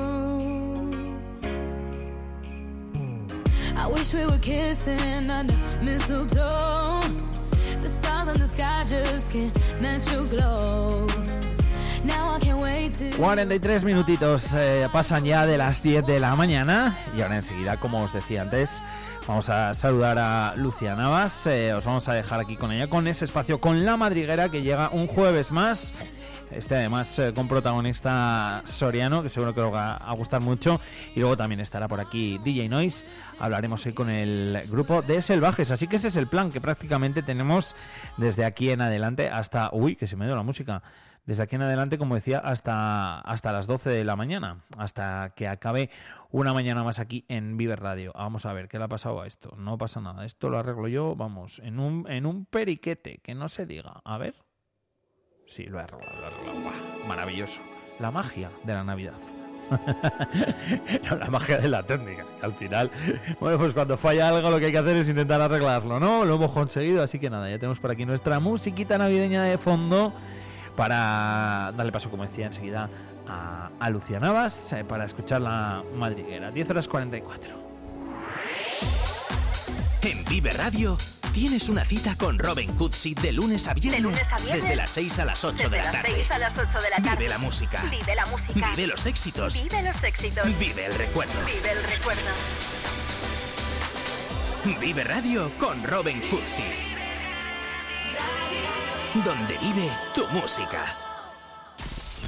We were kissing under mistletoe. The stars in the sky just can't match your glow. Now I can't wait to 43 minutitos eh, pasan ya de las 10 de la mañana y ahora enseguida, como os decía antes, vamos a saludar a Lucía Navas. eh, os vamos a dejar aquí con ella, con ese espacio, con la madriguera que llega un jueves más. Este además eh, con protagonista Soriano, que seguro que os va a gustar mucho. Y luego también estará por aquí DJ Noise. Hablaremos hoy con el grupo de Selvajes. Así que ese es el plan que prácticamente tenemos desde aquí en adelante hasta... Uy, que se me dio la música. Desde aquí en adelante, como decía, hasta, hasta las 12 de la mañana. Hasta que acabe una mañana más aquí en Viver Radio. Vamos a ver qué le ha pasado a esto. No pasa nada. Esto lo arreglo yo, vamos, en un, en un periquete. Que no se diga. A ver. Sí, lo he arreglado, lo he. Buah, maravilloso. La magia de la Navidad. No, la magia de la técnica. Al final, bueno, pues cuando falla algo lo que hay que hacer es intentar arreglarlo, ¿no? Lo hemos conseguido, así que nada, ya tenemos por aquí nuestra musiquita navideña de fondo para darle paso, como decía enseguida, a, a Lucía Navas eh, para escuchar la madriguera. 10 horas 44. En Vive Radio tienes una cita con Robin Cutsi de lunes a viernes, De lunes a viernes. desde las 6 a las 8 Desde de la las tarde. 6 a las 8 de la tarde. Vive la música. Vive la música. Vive los éxitos. Vive los éxitos. Vive el recuerdo. Vive el recuerdo. Vive Radio con Robin Cutsi. Donde vive tu música.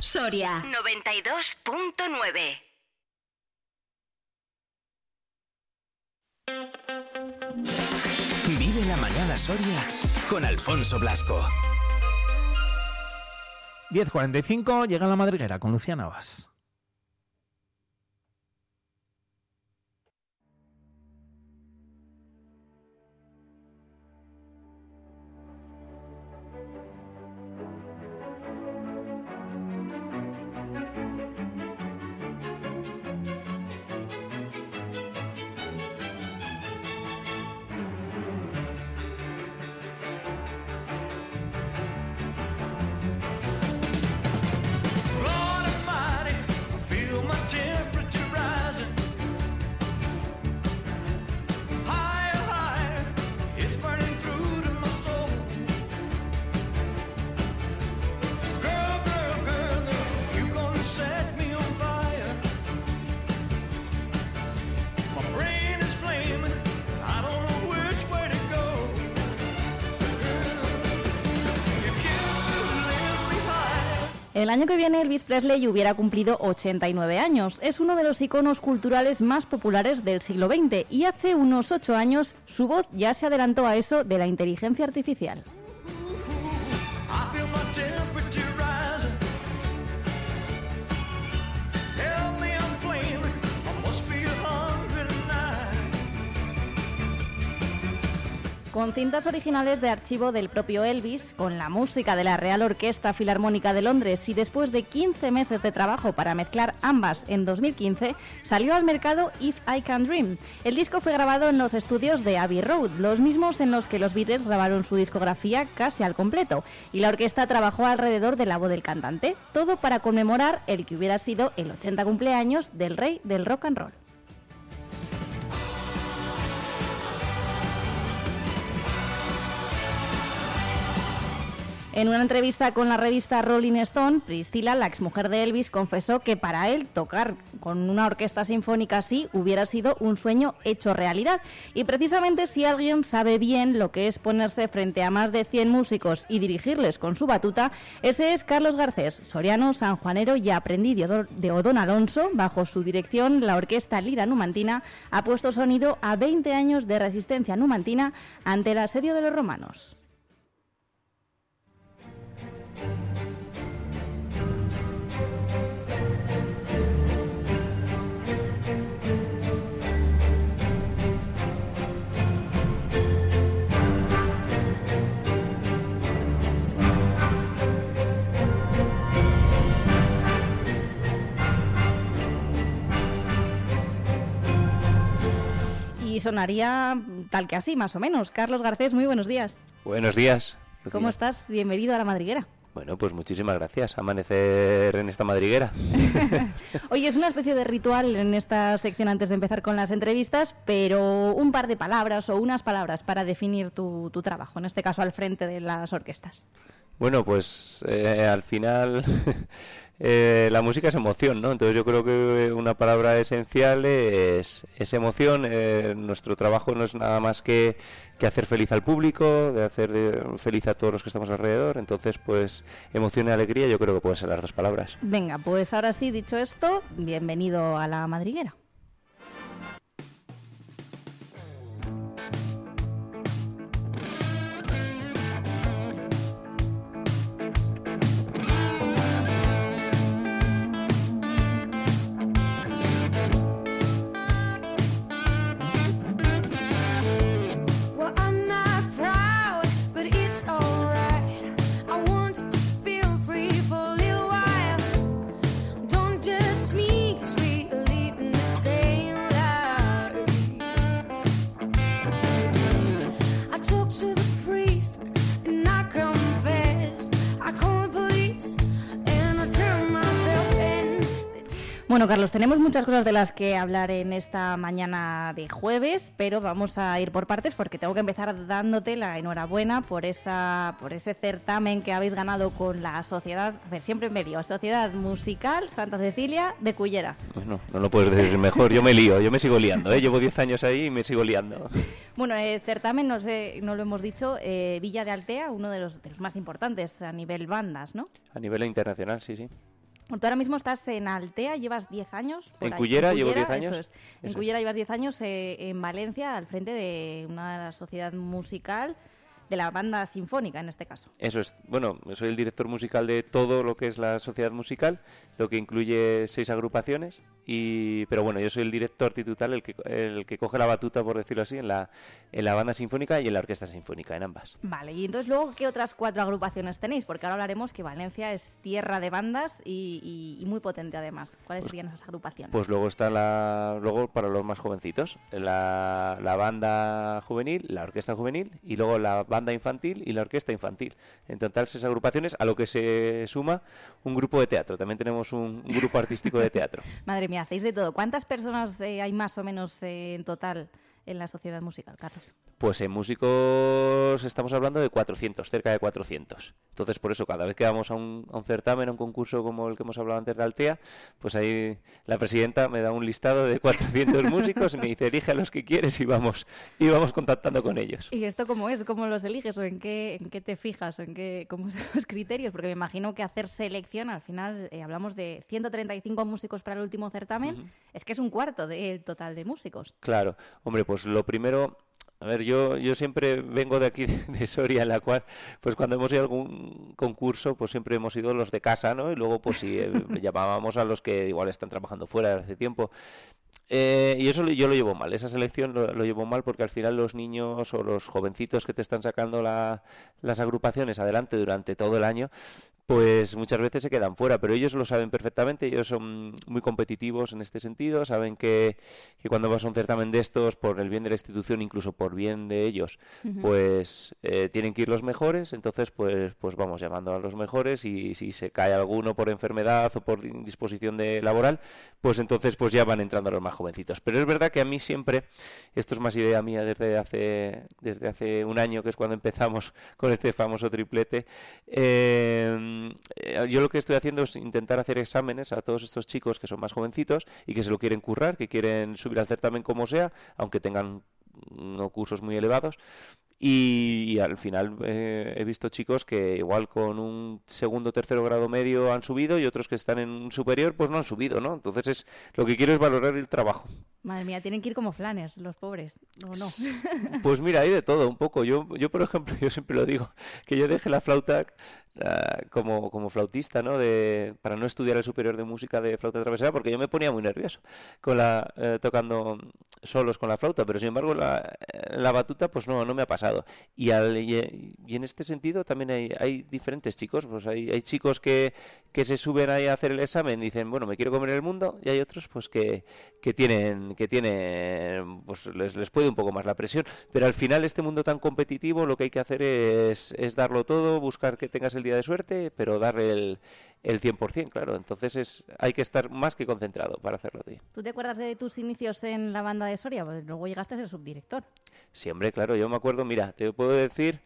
Soria 92.9. Soria con Alfonso Blasco. 10.45, llega la madriguera con Lucía Navas. El año que viene Elvis Presley hubiera cumplido 89 años. Es uno de los iconos culturales más populares del siglo XX y hace unos 8 años su voz ya se adelantó a eso de la inteligencia artificial. Con cintas originales de archivo del propio Elvis, con la música de la Real Orquesta Filarmónica de Londres y después de 15 meses de trabajo para mezclar ambas en 2015, salió al mercado If I Can Dream. El disco fue grabado en los estudios de Abbey Road, los mismos en los que los Beatles grabaron su discografía casi al completo, y la orquesta trabajó alrededor de la voz del cantante, todo para conmemorar el que hubiera sido el 80 cumpleaños del rey del rock and roll. En una entrevista con la revista Rolling Stone, Priscilla, la exmujer de Elvis, confesó que para él tocar con una orquesta sinfónica así hubiera sido un sueño hecho realidad. Y precisamente si alguien sabe bien lo que es ponerse frente a más de 100 músicos y dirigirles con su batuta, ese es Carlos Garcés, soriano, sanjuanero y aprendiz de Odón- Alonso. Bajo su dirección, la orquesta Lira Numantina ha puesto sonido a 20 años de resistencia numantina ante el asedio de los romanos. Y sonaría tal que así, más o menos. Carlos Garcés, muy buenos días. Buenos días. ¿Cómo estás? Bienvenido a la madriguera. Bueno, pues muchísimas gracias. Amanecer en esta madriguera. Oye, es una especie de ritual en esta sección antes de empezar con las entrevistas, pero un par de palabras o unas palabras para definir tu, tu trabajo, en este caso al frente de las orquestas. Bueno, pues eh, al final eh, la música es emoción, ¿no? Entonces yo creo que una palabra esencial es, es emoción. Eh, nuestro trabajo no es nada más que, que hacer feliz al público, de hacer feliz a todos los que estamos alrededor. Entonces, pues emoción y alegría yo creo que pueden ser las dos palabras. Venga, pues ahora sí, dicho esto, bienvenido a la madriguera. Bueno, Carlos, tenemos muchas cosas de las que hablar en esta mañana de jueves, pero vamos a ir por partes porque tengo que empezar dándote la enhorabuena por esa por ese certamen que habéis ganado con la sociedad, a ver, siempre me lío, Sociedad Musical Santa Cecilia de Cullera. Bueno, no lo puedes decir mejor. Yo me lío, yo me sigo liando. ¿eh? Llevo 10 años ahí y me sigo liando. Bueno, eh, certamen, no sé, no lo hemos dicho, eh, Villa de Altea, uno de los, de los más importantes a nivel bandas, ¿no? A nivel internacional, sí, sí. Tú ahora mismo estás en Altea, llevas 10 años. En ahí. Cullera llevo 10 eso años. es. En Eso. Cullera llevas 10 años, eh, en Valencia, al frente de una sociedad musical de la banda sinfónica en este caso. Eso es, bueno, soy el director musical de todo lo que es la sociedad musical, lo que incluye seis agrupaciones, y pero bueno, yo soy el director titular, el que, el que coge la batuta, por decirlo así, en la, en la banda sinfónica y en la orquesta sinfónica, en ambas. Vale, y entonces luego, ¿qué otras cuatro agrupaciones tenéis? Porque ahora hablaremos que Valencia es tierra de bandas y, y- y muy potente además. ¿Cuáles serían esas agrupaciones? Pues luego está la, luego para los más jovencitos, la, la banda juvenil, la orquesta juvenil y luego la banda infantil y la orquesta infantil. En total seis agrupaciones, a lo que se suma un grupo de teatro. También tenemos un, un grupo artístico de teatro. Madre mía, hacéis de todo. ¿Cuántas personas eh, hay más o menos eh, en total en la sociedad musical, Carlos? Pues en músicos estamos hablando de 400, cerca de 400. Entonces, por eso, cada vez que vamos a un, a un certamen, a un concurso como el que hemos hablado antes de Altea, pues ahí la presidenta me da un listado de 400 músicos y me dice, elige a los que quieres y vamos, y vamos contactando con ellos. ¿Y esto cómo es? ¿Cómo los eliges? ¿O en qué, en qué te fijas? ¿O en qué, cómo son los criterios? Porque me imagino que hacer selección, al final eh, hablamos de 135 músicos para el último certamen, es que es un cuarto del total de músicos. Claro, hombre, pues lo primero, a ver, yo, yo siempre vengo de aquí, de Soria, en la cual, pues cuando hemos ido a algún concurso, pues siempre hemos ido los de casa, ¿no? Y luego, pues sí, eh, llamábamos a los que igual están trabajando fuera desde hace tiempo. Eh, y eso yo lo llevo mal, esa selección lo, lo llevo mal porque al final los niños o los jovencitos que te están sacando la- las agrupaciones adelante durante todo el año, pues muchas veces se quedan fuera, pero ellos lo saben perfectamente, ellos son muy competitivos en este sentido, saben que, que cuando vas a un certamen de estos, por el bien de la institución, incluso por bien de ellos, pues eh, tienen que ir los mejores, entonces pues, pues vamos llamando a los mejores y si se cae alguno por enfermedad o por indisposición de laboral, pues entonces pues ya van entrando los más jovencitos. Pero es verdad que a mí siempre, esto es más idea mía desde hace, desde hace un año, que es cuando empezamos con este famoso triplete, eh, yo lo que estoy haciendo es intentar hacer exámenes a todos estos chicos que son más jovencitos y que se lo quieren currar, que quieren subir al certamen como sea, aunque tengan no cursos muy elevados. Y, y al final eh, he visto chicos que igual con un segundo o tercero grado medio han subido y otros que están en un superior pues no han subido, ¿no? Entonces es lo que quiero es valorar el trabajo. Madre mía, tienen que ir como flanes, los pobres. ¿O no? Pues mira, hay de todo un poco. Yo, yo por ejemplo, yo siempre lo digo, que yo dejé la flauta ah, como, como flautista, ¿no? De, para no estudiar el superior de música de flauta travesera, porque yo me ponía muy nervioso con la, eh, tocando solos con la flauta, pero sin embargo la, eh, la batuta pues no, no me ha pasado. Y, al, y, y en este sentido también hay, hay diferentes chicos, pues hay, hay chicos que, que se suben ahí a hacer el examen y dicen, bueno, me quiero comer el mundo, y hay otros pues que, que tienen, que tienen, pues les, les puede un poco más la presión, pero al final este mundo tan competitivo lo que hay que hacer es, es darlo todo, buscar que tengas el día de suerte, pero darle el, el 100%, claro, entonces es, hay que estar más que concentrado para hacerlo bien. ¿Tú te acuerdas de tus inicios en la banda de Soria? Pues luego llegaste a ser subdirector. Sí, hombre, claro, yo me acuerdo, mira, te puedo decir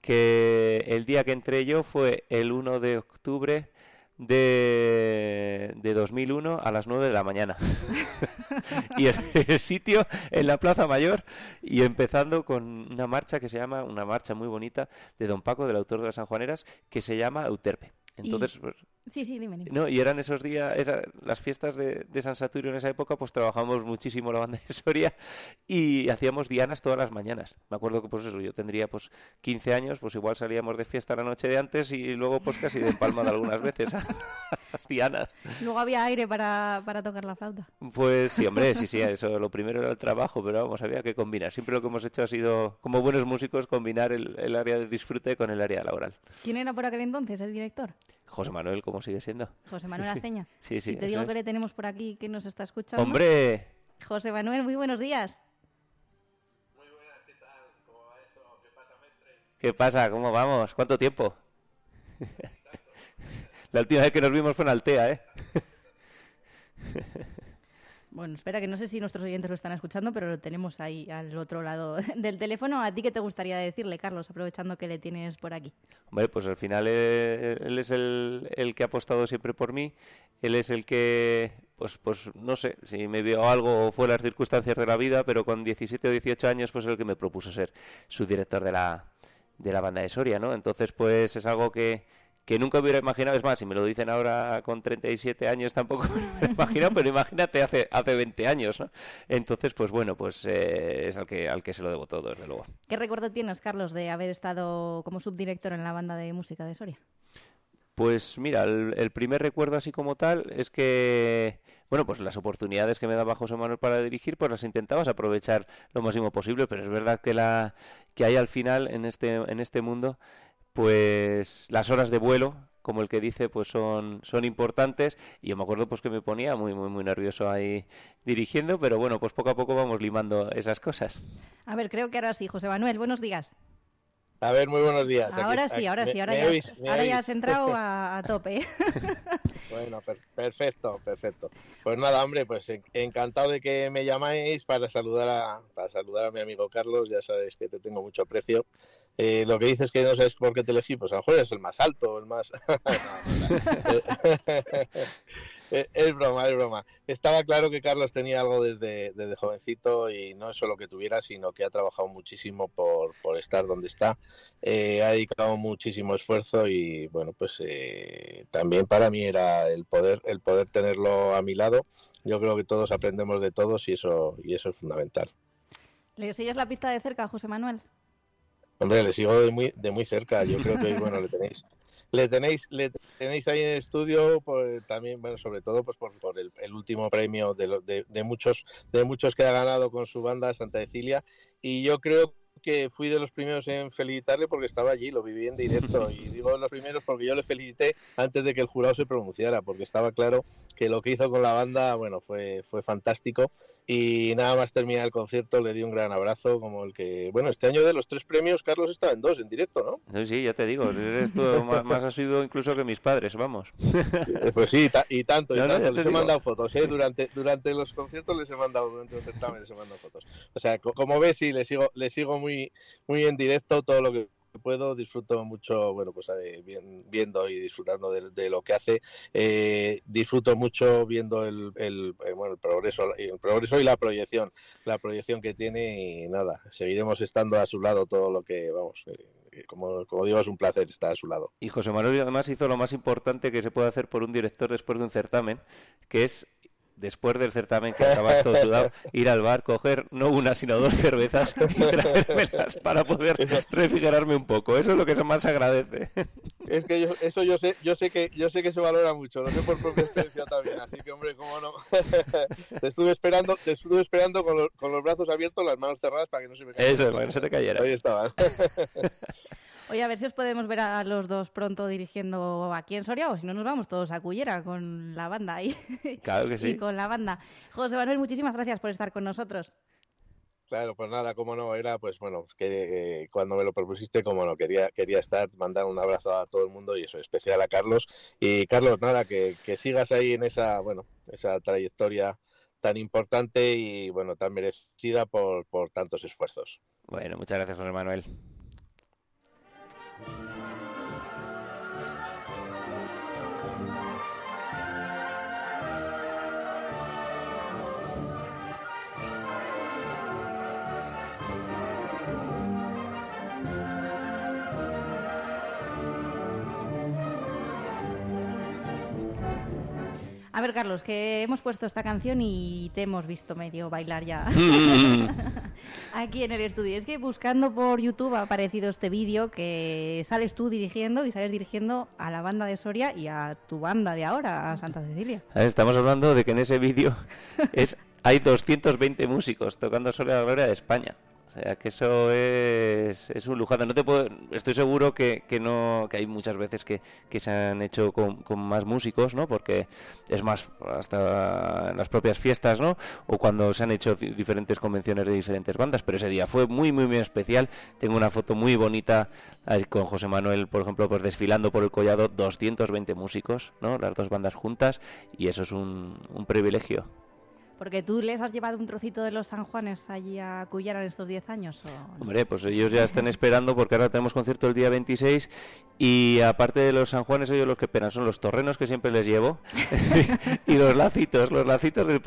que el día que entré yo fue el 1 de octubre de, de 2001 a las 9 de la mañana. y el, el sitio en la Plaza Mayor y empezando con una marcha que se llama, una marcha muy bonita de Don Paco, del autor de las Sanjuaneras, que se llama Euterpe. Entonces, Y- pues, Sí, sí, dime, dime. no, y eran esos días, era, las fiestas de, de San Saturio en esa época, pues trabajamos muchísimo la banda de Soria y hacíamos dianas todas las mañanas. Me acuerdo que pues eso, yo tendría pues 15 años, pues igual salíamos de fiesta la noche de antes y luego pues casi de empalmada algunas veces a las dianas. Luego había aire para, para tocar la flauta. Pues sí, hombre, sí, sí, eso lo primero era el trabajo, pero vamos, había que combinar. Siempre lo que hemos hecho ha sido, como buenos músicos, combinar el, el área de disfrute con el área laboral. ¿Quién era por aquel entonces el director? José Manuel, ¿cómo sigue siendo? José Manuel. Aceña. Sí, sí. Si te eso digo es. que le tenemos por aquí que nos está escuchando. ¡Hombre! José Manuel, muy buenos días. ¿Qué pasa? ¿Cómo vamos? ¿Cuánto tiempo? La última vez que nos vimos fue en Altea, ¿eh? Bueno, espera, que no sé si nuestros oyentes lo están escuchando, pero lo tenemos ahí al otro lado del teléfono. ¿A ti qué te gustaría decirle, Carlos, aprovechando que le tienes por aquí? Hombre, pues al final eh, él es el, que ha apostado siempre por mí. Él es el que, pues, pues no sé, si me vio algo o fue las circunstancias de la vida, pero con 17 o 18 años, pues es el que me propuso ser su director de la, de la banda de Soria, ¿no? Entonces, pues es algo que, que nunca hubiera imaginado, es más, si me lo dicen ahora con 37 años tampoco me lo hubiera imaginado, pero imagínate hace, hace 20 años, ¿no? Entonces, pues bueno, pues eh, es al que, al que se lo debo todo, desde luego. ¿Qué recuerdo tienes, Carlos, de haber estado como subdirector en la banda de música de Soria? Pues mira, el, el primer recuerdo así como tal es que, bueno, pues las oportunidades que me daba José Manuel para dirigir, pues las intentabas aprovechar lo máximo posible, pero es verdad que la que hay al final en este en este mundo, pues las horas de vuelo, como el que dice, pues son son importantes y yo me acuerdo pues que me ponía muy muy muy nervioso ahí dirigiendo, pero bueno, pues poco a poco vamos limando esas cosas. A ver, creo que ahora sí, José Manuel, buenos días. A ver, muy buenos días. Aquí- Ahora sí, aquí- ahora me- sí, ahora, me ya, oís, ahora ya has entrado a, a tope. Bueno, per- perfecto, perfecto. Pues nada, hombre, pues en- encantado de que me llamáis para saludar a para saludar a mi amigo Carlos. Ya sabes que te tengo mucho aprecio. Eh, lo que dices que no sabes por qué te elegí, pues a lo mejor es el más alto, el más. Es broma, es broma. Estaba claro que Carlos tenía algo desde, desde jovencito y no es solo que tuviera, sino que ha trabajado muchísimo por, por estar donde está. Eh, ha dedicado muchísimo esfuerzo y bueno, pues eh, también para mí era el poder, el poder tenerlo a mi lado. Yo creo que todos aprendemos de todos y eso, y eso es fundamental. ¿Le sigues la pista de cerca, José Manuel? Hombre, le sigo de muy, de muy cerca. Yo creo que bueno, le tenéis, le tenéis, le tenéis ahí en el estudio, por, también, bueno, sobre todo pues por, por el, el último premio de, lo- de, de muchos, de muchos que ha ganado con su banda Santa Cecilia. Y yo creo que fui de los primeros en felicitarle porque estaba allí, lo viví en directo. Y digo de los primeros porque yo le felicité antes de que el jurado se pronunciara, porque estaba claro que lo que hizo con la banda, bueno, fue, fue fantástico. Y nada más terminar el concierto, le di un gran abrazo, como el que, bueno, este año de los tres premios, Carlos estaba en dos, en directo, ¿no? Sí, sí, ya te digo, eres tú más, más asiduo incluso que mis padres, vamos. Eh, Pues sí, y ta- y tanto, y No, no, tanto. te Les he digo. mandado fotos, ¿eh? Durante, durante los conciertos les he mandado, durante los certámenes les he mandado fotos. O sea, co- como ves, sí, le sigo, le sigo muy, muy en directo todo lo que puedo, disfruto mucho, bueno, pues eh, bien- viendo y disfrutando de, lo que hace. Eh, disfruto mucho viendo el, el, eh, bueno, el progreso, el progreso y la proyección, la proyección que tiene y nada, seguiremos estando a su lado todo lo que, vamos, como, como digo, es un placer estar a su lado. Y José Manuel además hizo lo más importante que se puede hacer por un director después de un certamen, que es después del certamen que acabas todo sudado, ir al bar, coger no una sino dos cervezas y traérmelas para poder refrigerarme un poco. Eso es lo que más se agradece. Es que yo, eso yo sé, yo sé que yo sé que se valora mucho, lo sé por propia experiencia también, así que hombre, cómo no. te estuve esperando, te estuve esperando con los, con los brazos abiertos, las manos cerradas para que no se me caigan. Eso, para que no se te cayera. Ahí estaban. Oye, a ver si os podemos ver a los dos pronto dirigiendo aquí en Soria o si no nos vamos todos a Cullera con la banda ahí. Claro que sí. Y con la banda. José Manuel, muchísimas gracias por estar con nosotros. Claro, pues nada, cómo no, era pues bueno, que eh, cuando me lo propusiste, como no, quería, quería estar, mandar un abrazo a todo el mundo y eso, especial a Carlos. Y Carlos, nada, que, que sigas ahí en esa, bueno, esa trayectoria tan importante y bueno, tan merecida por, por tantos esfuerzos. Bueno, muchas gracias, José Manuel. A ver, Carlos, que hemos puesto esta canción y te hemos visto medio bailar ya aquí en el estudio. Es que buscando por YouTube ha aparecido este vídeo que sales tú dirigiendo y sales dirigiendo a la banda de Soria y a tu banda de ahora, a Santa Cecilia. Estamos hablando de que en ese vídeo es hay 220 músicos tocando sobre la gloria de España. Sea, que eso es, es un lujazo. No te puedo, estoy seguro que, que no que hay muchas veces que, que se han hecho con, con más músicos, ¿no? Porque es más, hasta en las propias fiestas, ¿no? O cuando se han hecho di- diferentes convenciones de diferentes bandas. Pero ese día fue muy, muy, muy especial. Tengo una foto muy bonita con José Manuel, por ejemplo, pues desfilando por el collado 220 músicos, ¿no? Las dos bandas juntas. Y eso es un, un privilegio. Porque tú les has llevado un trocito de los San Juanes allí a Cuyara en estos 10 años. ¿o? Hombre, pues ellos ya están esperando porque ahora tenemos concierto el día 26 y aparte de los San Juanes, ellos los que esperan son los torrenos que siempre les llevo y los lacitos, los lacitos del